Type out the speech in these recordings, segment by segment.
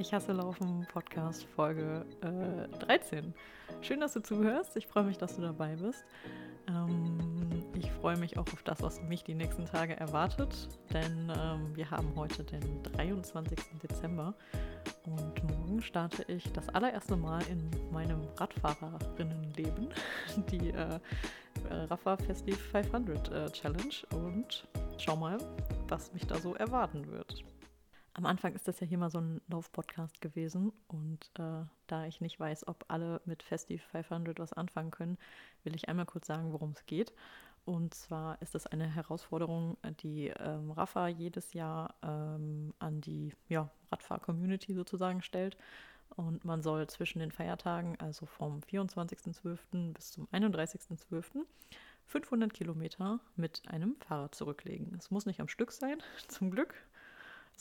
Ich hasse Laufen Podcast Folge äh, 13. Schön, dass du zuhörst. Ich freue mich, dass du dabei bist. Ähm, ich freue mich auch auf das, was mich die nächsten Tage erwartet, denn ähm, wir haben heute den 23. Dezember und morgen starte ich das allererste Mal in meinem Radfahrerinnenleben die äh, Rafa Festive 500 äh, Challenge und schau mal, was mich da so erwarten wird. Am Anfang ist das ja hier mal so ein Lauf-Podcast gewesen und äh, da ich nicht weiß, ob alle mit Festive 500 was anfangen können, will ich einmal kurz sagen, worum es geht. Und zwar ist das eine Herausforderung, die ähm, Rafa jedes Jahr ähm, an die ja, Radfahr-Community sozusagen stellt. Und man soll zwischen den Feiertagen, also vom 24.12. bis zum 31.12., 500 Kilometer mit einem Fahrrad zurücklegen. Es muss nicht am Stück sein, zum Glück,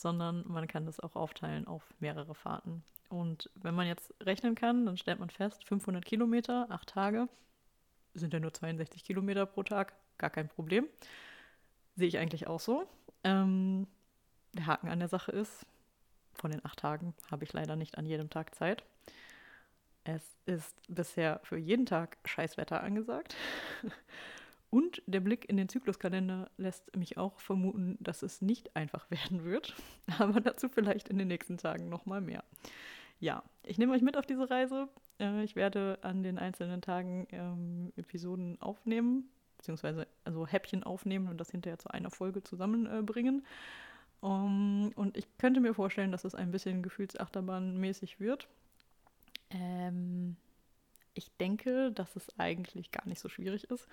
sondern man kann das auch aufteilen auf mehrere Fahrten. Und wenn man jetzt rechnen kann, dann stellt man fest, 500 Kilometer, acht Tage, sind ja nur 62 Kilometer pro Tag, gar kein Problem. Sehe ich eigentlich auch so. Ähm, der Haken an der Sache ist, von den acht Tagen habe ich leider nicht an jedem Tag Zeit. Es ist bisher für jeden Tag Scheißwetter angesagt. Und der Blick in den Zykluskalender lässt mich auch vermuten, dass es nicht einfach werden wird. Aber dazu vielleicht in den nächsten Tagen nochmal mehr. Ja, ich nehme euch mit auf diese Reise. Äh, ich werde an den einzelnen Tagen ähm, Episoden aufnehmen, beziehungsweise also Häppchen aufnehmen und das hinterher zu einer Folge zusammenbringen. Äh, um, und ich könnte mir vorstellen, dass es ein bisschen Gefühlsachterbahnmäßig wird. Ähm, ich denke, dass es eigentlich gar nicht so schwierig ist.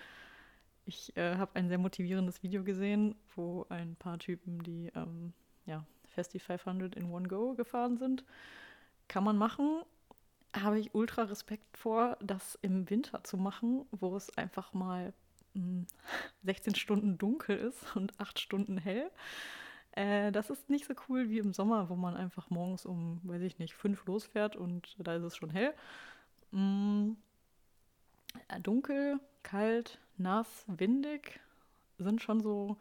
Ich äh, habe ein sehr motivierendes Video gesehen, wo ein paar Typen, die ähm, ja, Festi 500 in One Go gefahren sind. Kann man machen. Habe ich ultra Respekt vor, das im Winter zu machen, wo es einfach mal mh, hm, 16 Stunden dunkel ist und 8 Stunden hell. Äh, das ist nicht so cool wie im Sommer, wo man einfach morgens um, weiß ich nicht, 5 losfährt und da ist es schon hell. Mh, äh, dunkel, kalt, nass, windig sind schon so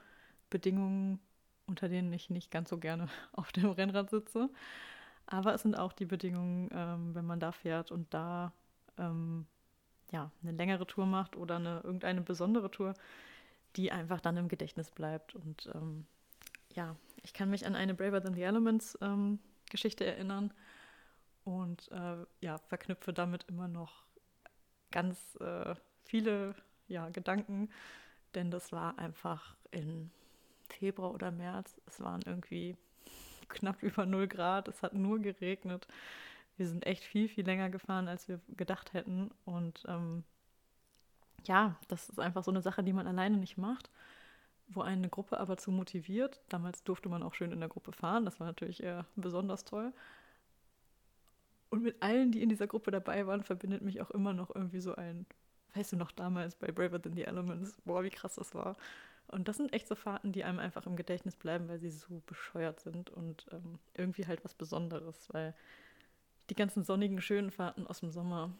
Bedingungen, unter denen ich nicht ganz so gerne auf dem Rennrad sitze. Aber es sind auch die Bedingungen, ähm, wenn man da fährt und da ähm, ja, eine längere Tour macht oder eine, irgendeine besondere Tour, die einfach dann im Gedächtnis bleibt. Und ähm, ja, ich kann mich an eine Braver Than the Elements ähm, Geschichte erinnern und äh, ja, verknüpfe damit immer noch ganz äh, viele ja, Gedanken, denn das war einfach in Februar oder März. Es waren irgendwie knapp über 0 Grad, es hat nur geregnet. Wir sind echt viel, viel länger gefahren, als wir gedacht hätten. Und ähm, ja, das ist einfach so eine Sache, die man alleine nicht macht, wo eine Gruppe aber zu motiviert. Damals durfte man auch schön in der Gruppe fahren, das war natürlich eher besonders toll. Und mit allen, die in dieser Gruppe dabei waren, verbindet mich auch immer noch irgendwie so ein weißt du noch damals bei Braver Than the Elements, boah, wie krass das war. Und das sind echt so Fahrten, die einem einfach im Gedächtnis bleiben, weil sie so bescheuert sind und ähm, irgendwie halt was Besonderes, weil die ganzen sonnigen, schönen Fahrten aus dem Sommer,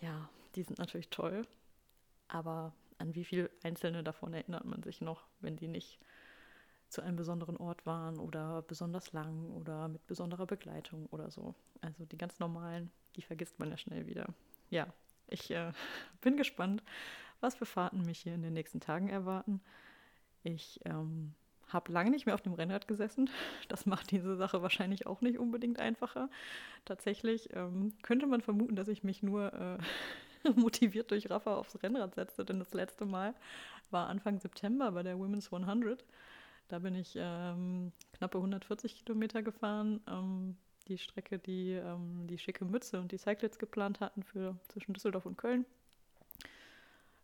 ja, die sind natürlich toll, aber an wie viele einzelne davon erinnert man sich noch, wenn die nicht zu einem besonderen Ort waren oder besonders lang oder mit besonderer Begleitung oder so. Also die ganz normalen, die vergisst man ja schnell wieder. Ja, ich äh, bin gespannt, was für Fahrten mich hier in den nächsten Tagen erwarten. Ich ähm, habe lange nicht mehr auf dem Rennrad gesessen. Das macht diese Sache wahrscheinlich auch nicht unbedingt einfacher. Tatsächlich ähm, könnte man vermuten, dass ich mich nur äh, motiviert durch Rafa aufs Rennrad setzte, denn das letzte Mal war Anfang September bei der Women's 100. Da bin ich ähm, knappe 140 Kilometer gefahren. Ähm, die Strecke, die ähm, die schicke Mütze und die Cyclets geplant hatten für zwischen Düsseldorf und Köln.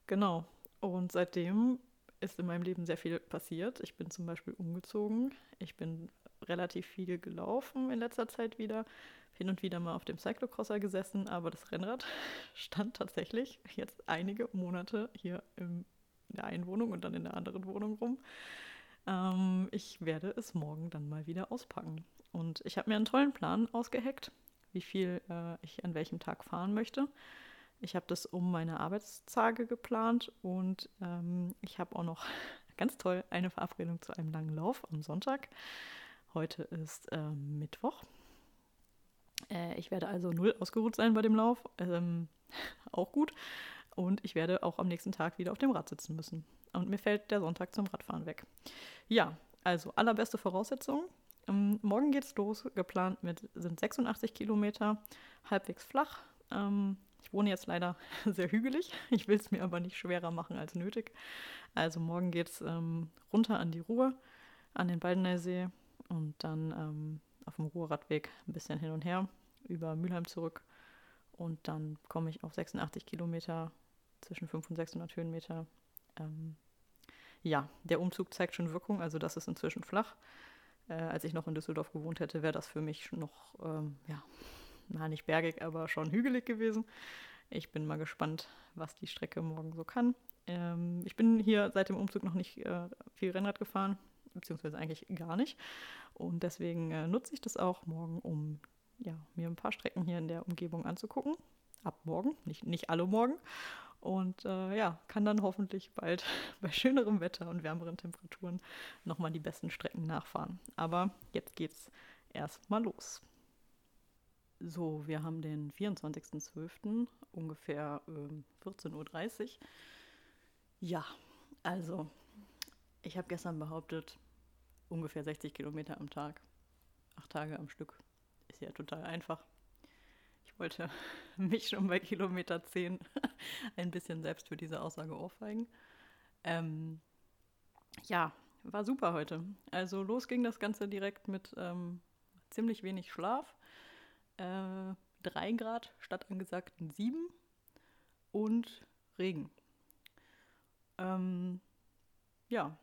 Genau. Und seitdem ist in meinem Leben sehr viel passiert. Ich bin zum Beispiel umgezogen. Ich bin relativ viel gelaufen in letzter Zeit wieder. Hin und wieder mal auf dem Cyclocrosser gesessen, aber das Rennrad stand tatsächlich jetzt einige Monate hier in der einen Wohnung und dann in der anderen Wohnung rum. Ähm, ich werde es morgen dann mal wieder auspacken. Und ich habe mir einen tollen Plan ausgeheckt, wie viel äh, ich an welchem Tag fahren möchte. Ich habe das um meine Arbeitstage geplant und ähm, ich habe auch noch ganz toll eine Verabredung zu einem langen Lauf am Sonntag. Heute ist äh, Mittwoch. Äh, ich werde also null ausgeruht sein bei dem Lauf. Ähm, auch gut. Und ich werde auch am nächsten Tag wieder auf dem Rad sitzen müssen. Und mir fällt der Sonntag zum Radfahren weg. Ja, also allerbeste Voraussetzungen. Ähm, morgen geht's los. Geplant mit, sind 86 Kilometer, halbwegs flach. Ähm, ich wohne jetzt leider sehr hügelig. Ich will es mir aber nicht schwerer machen als nötig. Also morgen geht's ähm, runter an die Ruhr, an den Baldeneysee und dann ähm, auf dem Ruhrradweg ein bisschen hin und her über Mülheim zurück. Und dann komme ich auf 86 Kilometer zwischen 500 und 600 Höhenmeter. Ähm, ja, der Umzug zeigt schon Wirkung, also das ist inzwischen flach. Äh, als ich noch in Düsseldorf gewohnt hätte, wäre das für mich noch, ähm, ja, na nicht bergig, aber schon hügelig gewesen. Ich bin mal gespannt, was die Strecke morgen so kann. Ähm, ich bin hier seit dem Umzug noch nicht äh, viel Rennrad gefahren, beziehungsweise eigentlich gar nicht. Und deswegen äh, nutze ich das auch morgen, um ja, mir ein paar Strecken hier in der Umgebung anzugucken. Ab morgen, nicht, nicht alle morgen. Und äh, ja, kann dann hoffentlich bald bei schönerem Wetter und wärmeren Temperaturen nochmal die besten Strecken nachfahren. Aber jetzt geht's erstmal los. So, wir haben den 24.12. ungefähr äh, 14.30 Uhr. Ja, also ich habe gestern behauptet, ungefähr 60 Kilometer am Tag, acht Tage am Stück. Ist ja total einfach. Ich wollte mich schon bei Kilometer 10 ein bisschen selbst für diese Aussage ohrfeigen. Ähm, ja, war super heute. Also los ging das Ganze direkt mit ähm, ziemlich wenig Schlaf. Äh, 3 Grad statt angesagten 7 und Regen. Ähm, ja,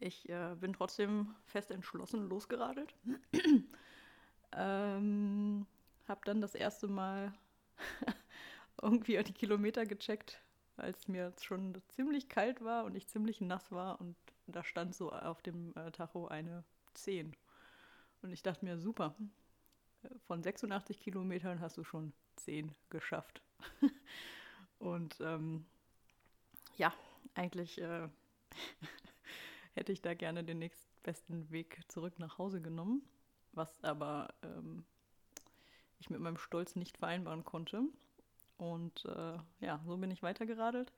ich äh, bin trotzdem fest entschlossen losgeradelt. ähm, hab dann das erste Mal irgendwie die Kilometer gecheckt, als mir schon ziemlich kalt war und ich ziemlich nass war und da stand so auf dem äh, Tacho eine 10. Und ich dachte mir, super, von 86 Kilometern hast du schon 10 geschafft. und ähm, ja, eigentlich äh, hätte ich da gerne den nächstbesten Weg zurück nach Hause genommen, was aber ähm, ich mit meinem Stolz nicht vereinbaren konnte. Und äh, ja, so bin ich weitergeradelt.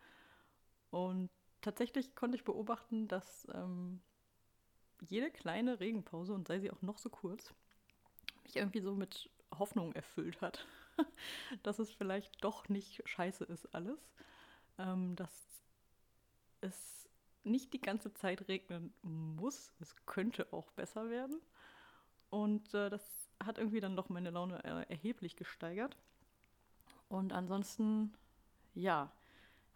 Und tatsächlich konnte ich beobachten, dass ähm, jede kleine Regenpause, und sei sie auch noch so kurz, mich irgendwie so mit Hoffnung erfüllt hat, dass es vielleicht doch nicht scheiße ist alles. Ähm, dass es nicht die ganze Zeit regnen muss. Es könnte auch besser werden. Und äh, das hat irgendwie dann doch meine Laune äh, erheblich gesteigert. Und ansonsten, ja,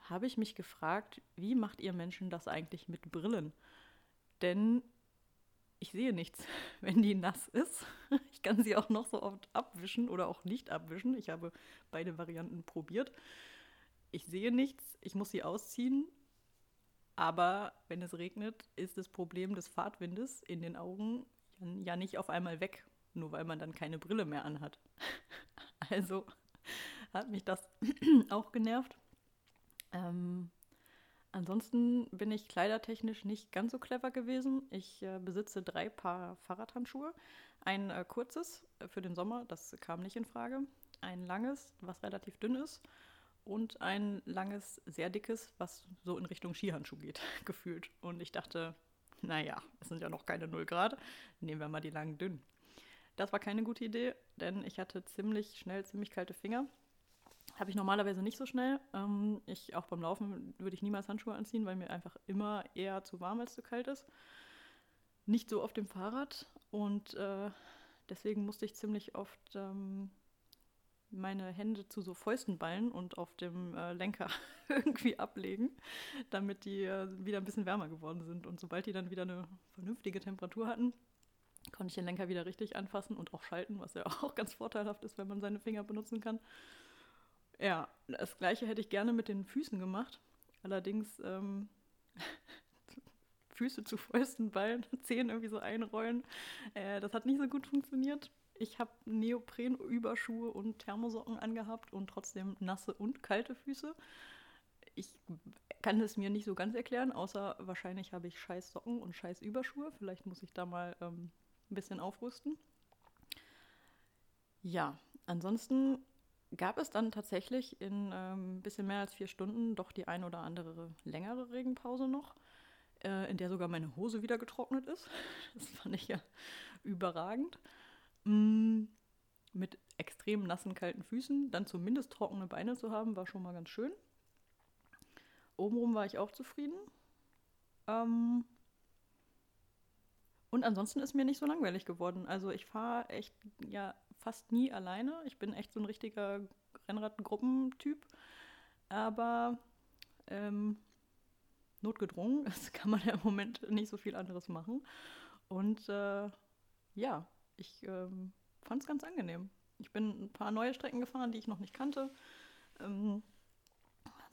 habe ich mich gefragt, wie macht ihr Menschen das eigentlich mit Brillen? Denn ich sehe nichts, wenn die nass ist. Ich kann sie auch noch so oft abwischen oder auch nicht abwischen. Ich habe beide Varianten probiert. Ich sehe nichts, ich muss sie ausziehen. Aber wenn es regnet, ist das Problem des Fahrtwindes in den Augen ja nicht auf einmal weg, nur weil man dann keine Brille mehr anhat. Also hat mich das auch genervt. Ähm, ansonsten bin ich kleidertechnisch nicht ganz so clever gewesen. Ich äh, besitze drei Paar Fahrradhandschuhe. Ein äh, kurzes für den Sommer, das kam nicht in Frage. Ein langes, was relativ dünn ist. Und ein langes, sehr dickes, was so in Richtung Skihandschuh geht, gefühlt. Und ich dachte, naja, es sind ja noch keine 0 Grad, nehmen wir mal die langen dünnen. Das war keine gute Idee, denn ich hatte ziemlich schnell ziemlich kalte Finger habe ich normalerweise nicht so schnell. Ähm, ich auch beim Laufen würde ich niemals Handschuhe anziehen, weil mir einfach immer eher zu warm als zu kalt ist. Nicht so auf dem Fahrrad und äh, deswegen musste ich ziemlich oft ähm, meine Hände zu so Fäusten ballen und auf dem äh, Lenker irgendwie ablegen, damit die äh, wieder ein bisschen wärmer geworden sind. Und sobald die dann wieder eine vernünftige Temperatur hatten, konnte ich den Lenker wieder richtig anfassen und auch schalten, was ja auch ganz vorteilhaft ist, wenn man seine Finger benutzen kann. Ja, das gleiche hätte ich gerne mit den Füßen gemacht. Allerdings ähm, Füße zu Fäusten ballen, Zehen irgendwie so einrollen. Äh, das hat nicht so gut funktioniert. Ich habe Neoprenüberschuhe und Thermosocken angehabt und trotzdem nasse und kalte Füße. Ich kann es mir nicht so ganz erklären, außer wahrscheinlich habe ich scheiß Socken und scheiß Überschuhe. Vielleicht muss ich da mal ähm, ein bisschen aufrüsten. Ja, ansonsten gab es dann tatsächlich in ein ähm, bisschen mehr als vier Stunden doch die ein oder andere längere Regenpause noch, äh, in der sogar meine Hose wieder getrocknet ist. Das fand ich ja überragend. Mm, mit extrem nassen, kalten Füßen dann zumindest trockene Beine zu haben, war schon mal ganz schön. Obenrum war ich auch zufrieden. Ähm, und ansonsten ist mir nicht so langweilig geworden. Also ich fahre echt ja fast nie alleine. Ich bin echt so ein richtiger Rennradgruppentyp. Aber ähm, notgedrungen, das kann man ja im Moment nicht so viel anderes machen. Und äh, ja, ich ähm, fand es ganz angenehm. Ich bin ein paar neue Strecken gefahren, die ich noch nicht kannte. Ähm,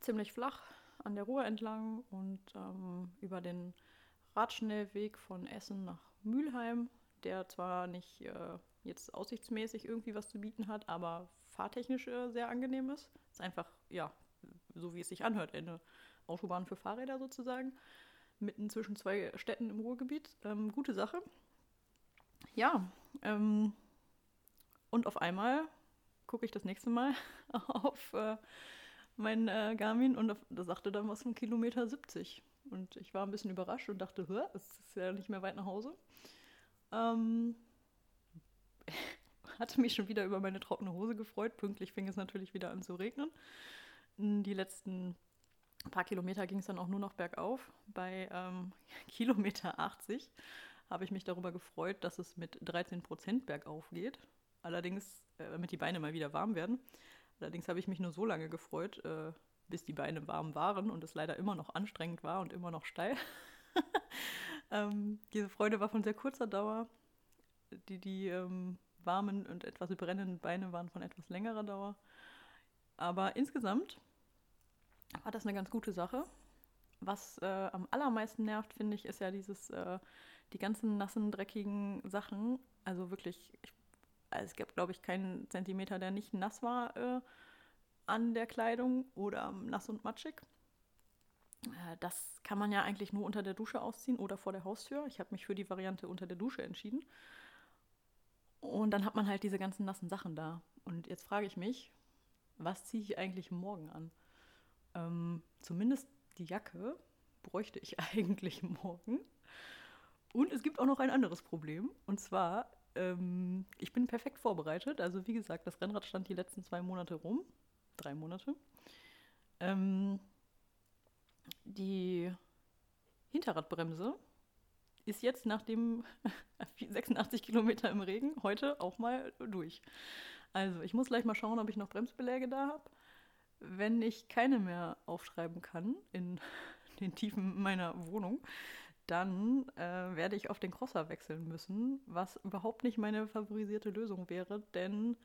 ziemlich flach an der Ruhr entlang und ähm, über den Radschnellweg von Essen nach Mülheim, der zwar nicht äh, jetzt aussichtsmäßig irgendwie was zu bieten hat, aber fahrtechnisch äh, sehr angenehm ist. Ist einfach, ja, so wie es sich anhört, eine Autobahn für Fahrräder sozusagen, mitten zwischen zwei Städten im Ruhrgebiet. Ähm, gute Sache. Ja, ähm, und auf einmal gucke ich das nächste Mal auf äh, mein äh, Garmin und da sagte dann was von Kilometer 70. Und ich war ein bisschen überrascht und dachte, es ist ja nicht mehr weit nach Hause. Ähm, hatte mich schon wieder über meine trockene Hose gefreut. Pünktlich fing es natürlich wieder an zu regnen. Die letzten paar Kilometer ging es dann auch nur noch bergauf. Bei ähm, Kilometer 80 habe ich mich darüber gefreut, dass es mit 13 Prozent bergauf geht. Allerdings, äh, damit die Beine mal wieder warm werden. Allerdings habe ich mich nur so lange gefreut, äh, bis die Beine warm waren und es leider immer noch anstrengend war und immer noch steil. ähm, diese Freude war von sehr kurzer Dauer. Die, die ähm, warmen und etwas brennenden Beine waren von etwas längerer Dauer. Aber insgesamt war das eine ganz gute Sache. Was äh, am allermeisten nervt, finde ich, ist ja dieses, äh, die ganzen nassen, dreckigen Sachen. Also wirklich, ich, also es gibt, glaube ich, keinen Zentimeter, der nicht nass war äh, an der Kleidung oder nass und matschig. Äh, das kann man ja eigentlich nur unter der Dusche ausziehen oder vor der Haustür. Ich habe mich für die Variante unter der Dusche entschieden. Und dann hat man halt diese ganzen nassen Sachen da. Und jetzt frage ich mich, was ziehe ich eigentlich morgen an? Ähm, zumindest die Jacke bräuchte ich eigentlich morgen. Und es gibt auch noch ein anderes Problem. Und zwar, ähm, ich bin perfekt vorbereitet. Also wie gesagt, das Rennrad stand die letzten zwei Monate rum drei Monate. Ähm, die Hinterradbremse ist jetzt nach dem 86 Kilometer im Regen heute auch mal durch. Also ich muss gleich mal schauen, ob ich noch Bremsbeläge da habe. Wenn ich keine mehr aufschreiben kann in den Tiefen meiner Wohnung, dann äh, werde ich auf den Crosser wechseln müssen, was überhaupt nicht meine favorisierte Lösung wäre, denn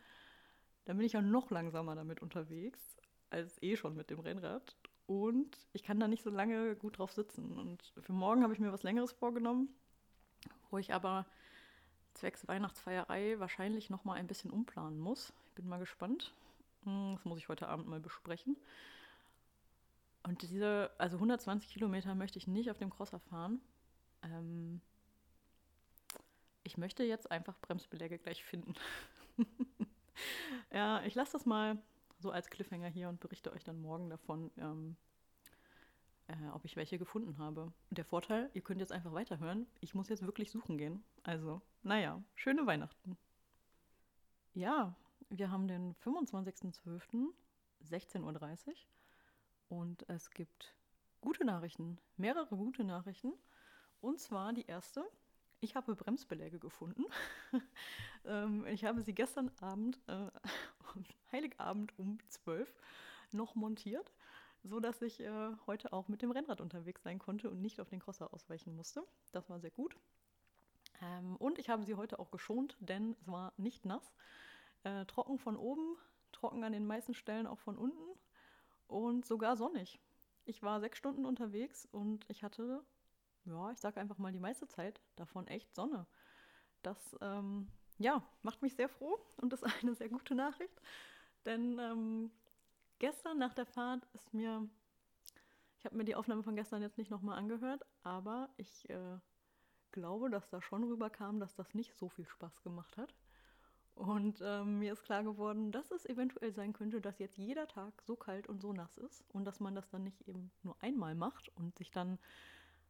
dann bin ich ja noch langsamer damit unterwegs, als eh schon mit dem Rennrad. Und ich kann da nicht so lange gut drauf sitzen. Und für morgen habe ich mir was Längeres vorgenommen, wo ich aber zwecks Weihnachtsfeierei wahrscheinlich noch mal ein bisschen umplanen muss. Ich bin mal gespannt. Hm, das muss ich heute Abend mal besprechen. Und diese, also 120 Kilometer möchte ich nicht auf dem Crosser fahren. Ähm, ich möchte jetzt einfach Bremsbeläge gleich finden. ja, ich lasse das mal so als Cliffhanger hier und berichte euch dann morgen davon, ähm, äh, ob ich welche gefunden habe. Der Vorteil, ihr könnt jetzt einfach weiterhören. Ich muss jetzt wirklich suchen gehen. Also, naja, schöne Weihnachten. Ja, wir haben den 25.12., 16.30 Uhr und es gibt gute Nachrichten, mehrere gute Nachrichten. Und zwar die erste, ich habe Bremsbeläge gefunden. ähm, ich habe sie gestern Abend, äh, Heiligabend um 12 noch montiert, sodass ich äh, heute auch mit dem Rennrad unterwegs sein konnte und nicht auf den Crosser ausweichen musste. Das war sehr gut. Ähm, und ich habe sie heute auch geschont, denn es war nicht nass. Äh, trocken von oben, trocken an den meisten Stellen auch von unten und sogar sonnig. Ich war sechs Stunden unterwegs und ich hatte ja, ich sage einfach mal die meiste Zeit davon echt Sonne. Das, ähm, ja, macht mich sehr froh und ist eine sehr gute Nachricht. Denn ähm, gestern nach der Fahrt ist mir, ich habe mir die Aufnahme von gestern jetzt nicht nochmal angehört, aber ich äh, glaube, dass da schon rüberkam, dass das nicht so viel Spaß gemacht hat. Und ähm, mir ist klar geworden, dass es eventuell sein könnte, dass jetzt jeder Tag so kalt und so nass ist und dass man das dann nicht eben nur einmal macht und sich dann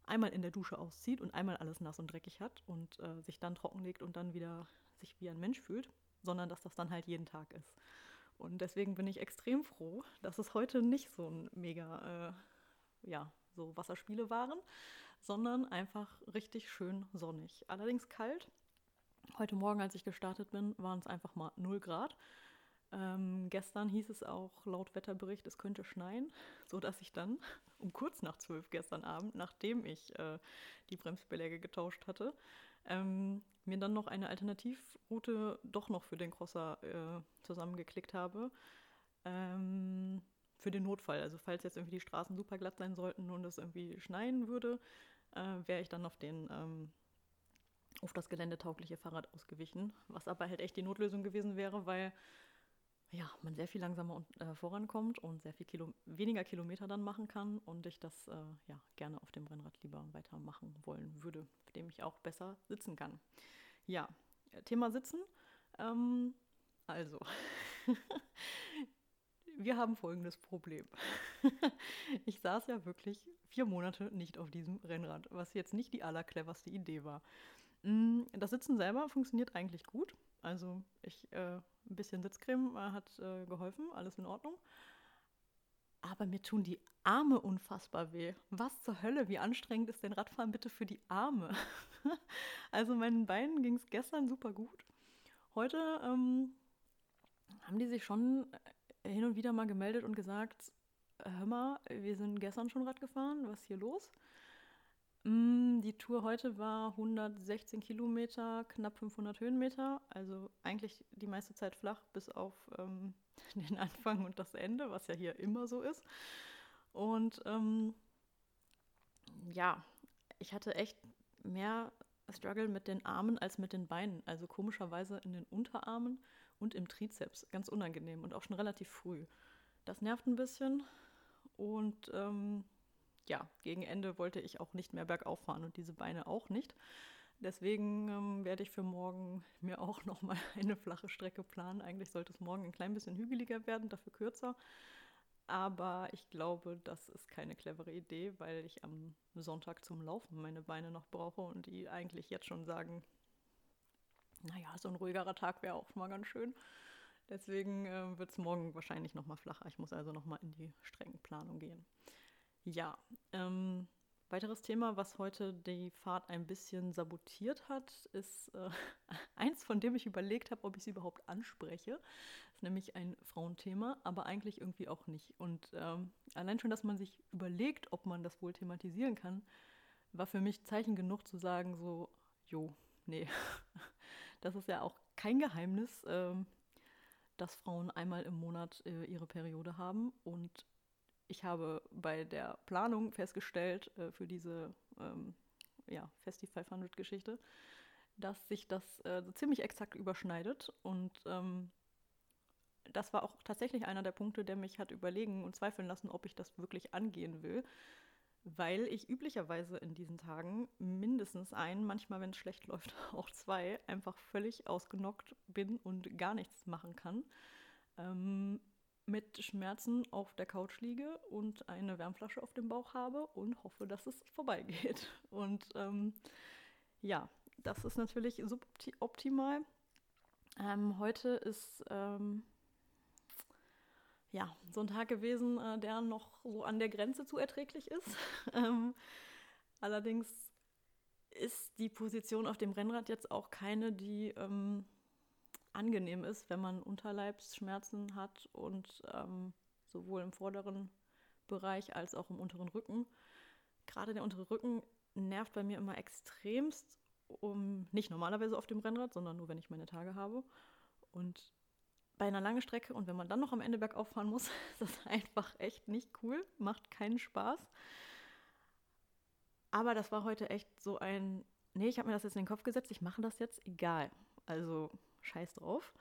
einmal in der Dusche auszieht und einmal alles nass und dreckig hat und äh, sich dann trockenlegt und dann wieder sich wie ein Mensch fühlt, sondern dass das dann halt jeden Tag ist. Und deswegen bin ich extrem froh, dass es heute nicht so ein mega, äh, ja, so Wasserspiele waren, sondern einfach richtig schön sonnig. Allerdings kalt. Heute Morgen, als ich gestartet bin, waren es einfach mal 0 Grad. Ähm, gestern hieß es auch laut Wetterbericht, es könnte schneien, sodass ich dann um kurz nach zwölf gestern Abend, nachdem ich äh, die Bremsbeläge getauscht hatte, ähm, mir dann noch eine Alternativroute doch noch für den Crosser äh, zusammengeklickt habe. Ähm, für den Notfall. Also falls jetzt irgendwie die Straßen super glatt sein sollten und es irgendwie schneien würde, äh, wäre ich dann auf den ähm, auf das geländetaugliche Fahrrad ausgewichen, was aber halt echt die Notlösung gewesen wäre, weil ja, man sehr viel langsamer äh, vorankommt und sehr viel Kilo weniger Kilometer dann machen kann und ich das äh, ja gerne auf dem Rennrad lieber weitermachen wollen würde, auf dem ich auch besser sitzen kann. Ja, Thema Sitzen. Ähm, also, wir haben folgendes Problem. ich saß ja wirklich vier Monate nicht auf diesem Rennrad, was jetzt nicht die allercleverste Idee war. Mm, das Sitzen selber funktioniert eigentlich gut. Also ich, äh, ein bisschen Sitzcreme äh, hat äh, geholfen, alles in Ordnung. Aber mir tun die Arme unfassbar weh. Was zur Hölle? Wie anstrengend ist denn Radfahren bitte für die Arme? also meinen Beinen ging es gestern super gut. Heute ähm, haben die sich schon äh, hin und wieder mal gemeldet und gesagt, hör mal, wir sind gestern schon Rad gefahren, was ist hier los? Mm, die Tour heute war 116 Kilometer, knapp 500 Höhenmeter. Also eigentlich die meiste Zeit flach, bis auf ähm, den Anfang und das Ende, was ja hier immer so ist. Und ähm, ja, ich hatte echt mehr Struggle mit den Armen als mit den Beinen. Also komischerweise in den Unterarmen und im Trizeps. Ganz unangenehm und auch schon relativ früh. Das nervt ein bisschen. Und ähm, ja, gegen Ende wollte ich auch nicht mehr bergauf fahren und diese Beine auch nicht. Deswegen ähm, werde ich für morgen mir auch nochmal eine flache Strecke planen. Eigentlich sollte es morgen ein klein bisschen hügeliger werden, dafür kürzer. Aber ich glaube, das ist keine clevere Idee, weil ich am Sonntag zum Laufen meine Beine noch brauche und die eigentlich jetzt schon sagen, naja, so ein ruhigerer Tag wäre auch mal ganz schön. Deswegen äh, wird es morgen wahrscheinlich nochmal flacher. Ich muss also nochmal in die Streckenplanung gehen. Ja, ähm, weiteres Thema, was heute die Fahrt ein bisschen sabotiert hat, ist äh, eins, von dem ich überlegt habe, ob ich es überhaupt anspreche. Das ist nämlich ein Frauenthema, aber eigentlich irgendwie auch nicht. Und ähm, allein schon, dass man sich überlegt, ob man das wohl thematisieren kann, war für mich Zeichen genug zu sagen, so, jo, nee, das ist ja auch kein Geheimnis, äh, dass Frauen einmal im Monat äh, ihre Periode haben und ich habe bei der Planung festgestellt äh, für diese ähm, ja, Festi 500 Geschichte, dass sich das äh, so ziemlich exakt überschneidet und ähm, das war auch tatsächlich einer der Punkte, der mich hat überlegen und zweifeln lassen, ob ich das wirklich angehen will, weil ich üblicherweise in diesen Tagen mindestens ein, manchmal, wenn es schlecht läuft, auch zwei, einfach völlig ausgenockt bin und gar nichts machen kann. Ähm, mit Schmerzen auf der Couch liege und eine Wärmflasche auf dem Bauch habe und hoffe, dass es vorbeigeht. Und ähm, ja, das ist natürlich suboptimal. Ähm, heute ist ähm, ja so ein Tag gewesen, äh, der noch so an der Grenze zu erträglich ist. Ähm, allerdings ist die Position auf dem Rennrad jetzt auch keine, die ähm, angenehm ist, wenn man Unterleibsschmerzen hat und ähm, sowohl im vorderen Bereich als auch im unteren Rücken. Gerade der untere Rücken nervt bei mir immer extremst, um nicht normalerweise auf dem Rennrad, sondern nur wenn ich meine Tage habe. Und bei einer langen Strecke und wenn man dann noch am Ende bergauf fahren muss, ist das einfach echt nicht cool, macht keinen Spaß. Aber das war heute echt so ein, nee, ich habe mir das jetzt in den Kopf gesetzt, ich mache das jetzt, egal. Also scheiß drauf.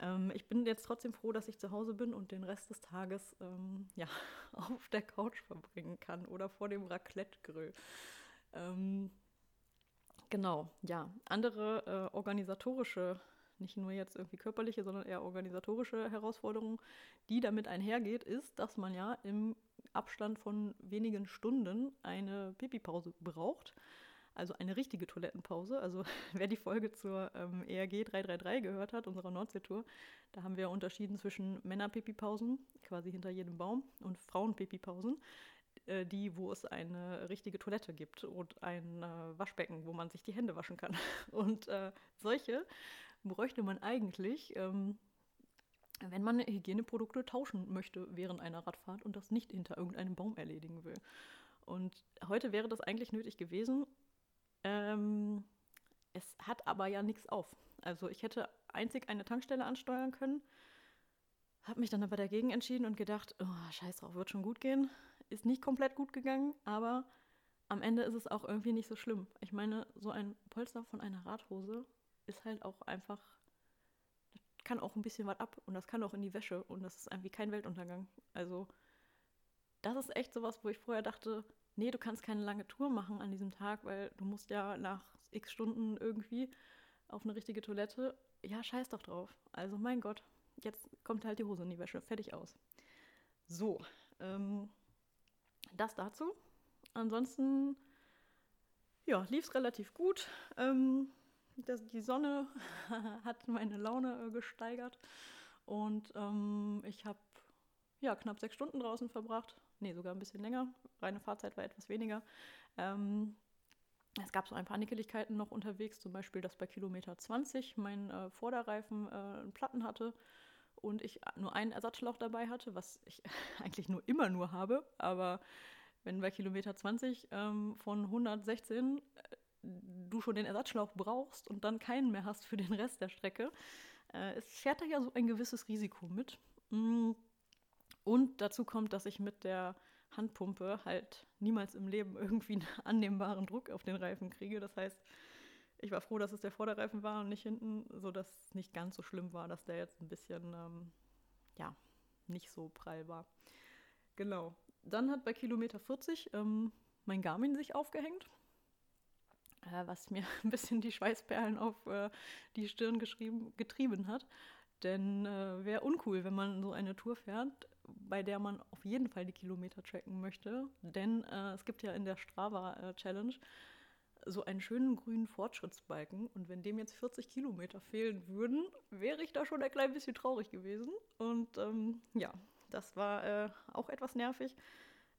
Ähm, ich bin jetzt trotzdem froh, dass ich zu Hause bin und den Rest des Tages ähm, ja, auf der Couch verbringen kann oder vor dem Raclette-Grill. Ähm, genau, ja. Andere äh, organisatorische nicht nur jetzt irgendwie körperliche, sondern eher organisatorische Herausforderung, die damit einhergeht, ist, dass man ja im Abstand von wenigen Stunden eine Pipi-Pause braucht. Also eine richtige Toilettenpause. Also wer die Folge zur ähm, ERG 333 gehört hat, unserer Nordseetour, da haben wir unterschieden zwischen Männer-Pipi-Pausen, quasi hinter jedem Baum, und Frauen-Pipi-Pausen äh, die, wo es eine richtige Toilette gibt und ein äh, Waschbecken, wo man sich die Hände waschen kann. Und äh, solche bräuchte man eigentlich, ähm, wenn man Hygieneprodukte tauschen möchte während einer Radfahrt und das nicht hinter irgendeinem Baum erledigen will. Und heute wäre das eigentlich nötig gewesen. Ähm, es hat aber ja nichts auf. Also ich hätte einzig eine Tankstelle ansteuern können, habe mich dann aber dagegen entschieden und gedacht, oh, scheiß drauf, wird schon gut gehen. Ist nicht komplett gut gegangen, aber am Ende ist es auch irgendwie nicht so schlimm. Ich meine, so ein Polster von einer Radhose ist halt auch einfach, kann auch ein bisschen was ab und das kann auch in die Wäsche und das ist irgendwie kein Weltuntergang. Also, das ist echt sowas, wo ich vorher dachte, nee, du kannst keine lange Tour machen an diesem Tag, weil du musst ja nach x Stunden irgendwie auf eine richtige Toilette. Ja, scheiß doch drauf. Also, mein Gott, jetzt kommt halt die Hose in die Wäsche. Fertig aus. So, ähm, das dazu. Ansonsten, ja, lief es relativ gut. Ähm, das, die Sonne hat meine Laune äh, gesteigert und ähm, ich habe ja, knapp sechs Stunden draußen verbracht. Nee, sogar ein bisschen länger. Reine Fahrzeit war etwas weniger. Ähm, es gab so ein paar Nickeligkeiten noch unterwegs, zum Beispiel, dass bei Kilometer 20 mein äh, Vorderreifen äh, einen Platten hatte und ich nur einen Ersatzschlauch dabei hatte, was ich eigentlich nur immer nur habe. Aber wenn bei Kilometer 20 ähm, von 116 du schon den Ersatzschlauch brauchst und dann keinen mehr hast für den Rest der Strecke. Äh, es fährt da ja so ein gewisses Risiko mit. Mm. Und dazu kommt, dass ich mit der Handpumpe halt niemals im Leben irgendwie einen annehmbaren Druck auf den Reifen kriege. Das heißt, ich war froh, dass es der Vorderreifen war und nicht hinten, sodass es nicht ganz so schlimm war, dass der jetzt ein bisschen, ähm, ja, nicht so prall war. Genau. Dann hat bei Kilometer 40 ähm, mein Garmin sich aufgehängt äh, was mir ein bisschen die Schweißperlen auf äh, die Stirn getrieben hat. Denn äh, wäre uncool, wenn man so eine Tour fährt, bei der man auf jeden Fall die Kilometer tracken möchte. Denn äh, es gibt ja in der Strava äh, Challenge so einen schönen grünen Fortschrittsbalken. Und wenn dem jetzt 40 Kilometer fehlen würden, wäre ich da schon ein klein bisschen traurig gewesen. Und ähm, ja, das war äh, auch etwas nervig.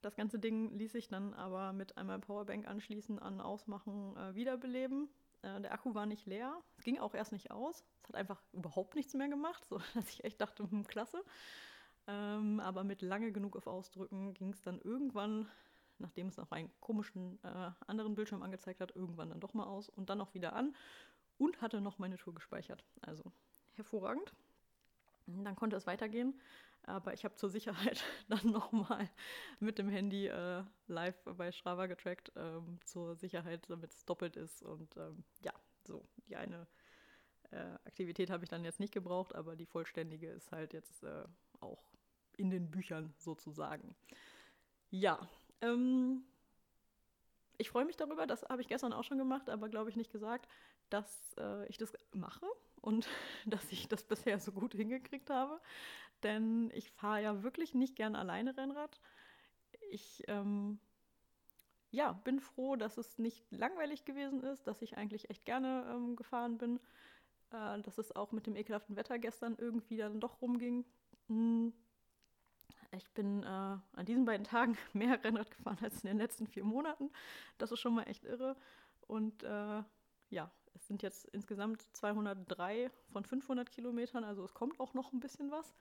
Das ganze Ding ließ sich dann aber mit einmal Powerbank anschließen, an, ausmachen, äh, wiederbeleben. Äh, der Akku war nicht leer. Es ging auch erst nicht aus. Es hat einfach überhaupt nichts mehr gemacht, so dass ich echt dachte, hm, klasse. Ähm, aber mit lange genug auf Ausdrücken ging es dann irgendwann, nachdem es noch einen komischen äh, anderen Bildschirm angezeigt hat, irgendwann dann doch mal aus und dann noch wieder an und hatte noch meine Tour gespeichert. Also hervorragend. Dann konnte es weitergehen, aber ich habe zur Sicherheit dann nochmal mit dem Handy äh, live bei Strava getrackt, ähm, zur Sicherheit, damit es doppelt ist. Und ähm, ja, so, die eine äh, Aktivität habe ich dann jetzt nicht gebraucht, aber die vollständige ist halt jetzt äh, auch in den Büchern sozusagen. Ja, ähm, ich freue mich darüber, das habe ich gestern auch schon gemacht, aber glaube ich nicht gesagt, dass äh, ich das mache und dass ich das bisher so gut hingekriegt habe. Denn ich fahre ja wirklich nicht gern alleine Rennrad. Ich ähm, ja, bin froh, dass es nicht langweilig gewesen ist, dass ich eigentlich echt gerne ähm, gefahren bin. Äh, dass es auch mit dem ekelhaften Wetter gestern irgendwie dann doch rumging. Hm. Ich bin äh, an diesen beiden Tagen mehr Rennrad gefahren als in den letzten vier Monaten. Das ist schon mal echt irre. Und äh, ja, es sind jetzt insgesamt 203 von 500 Kilometern, also es kommt auch noch ein bisschen was.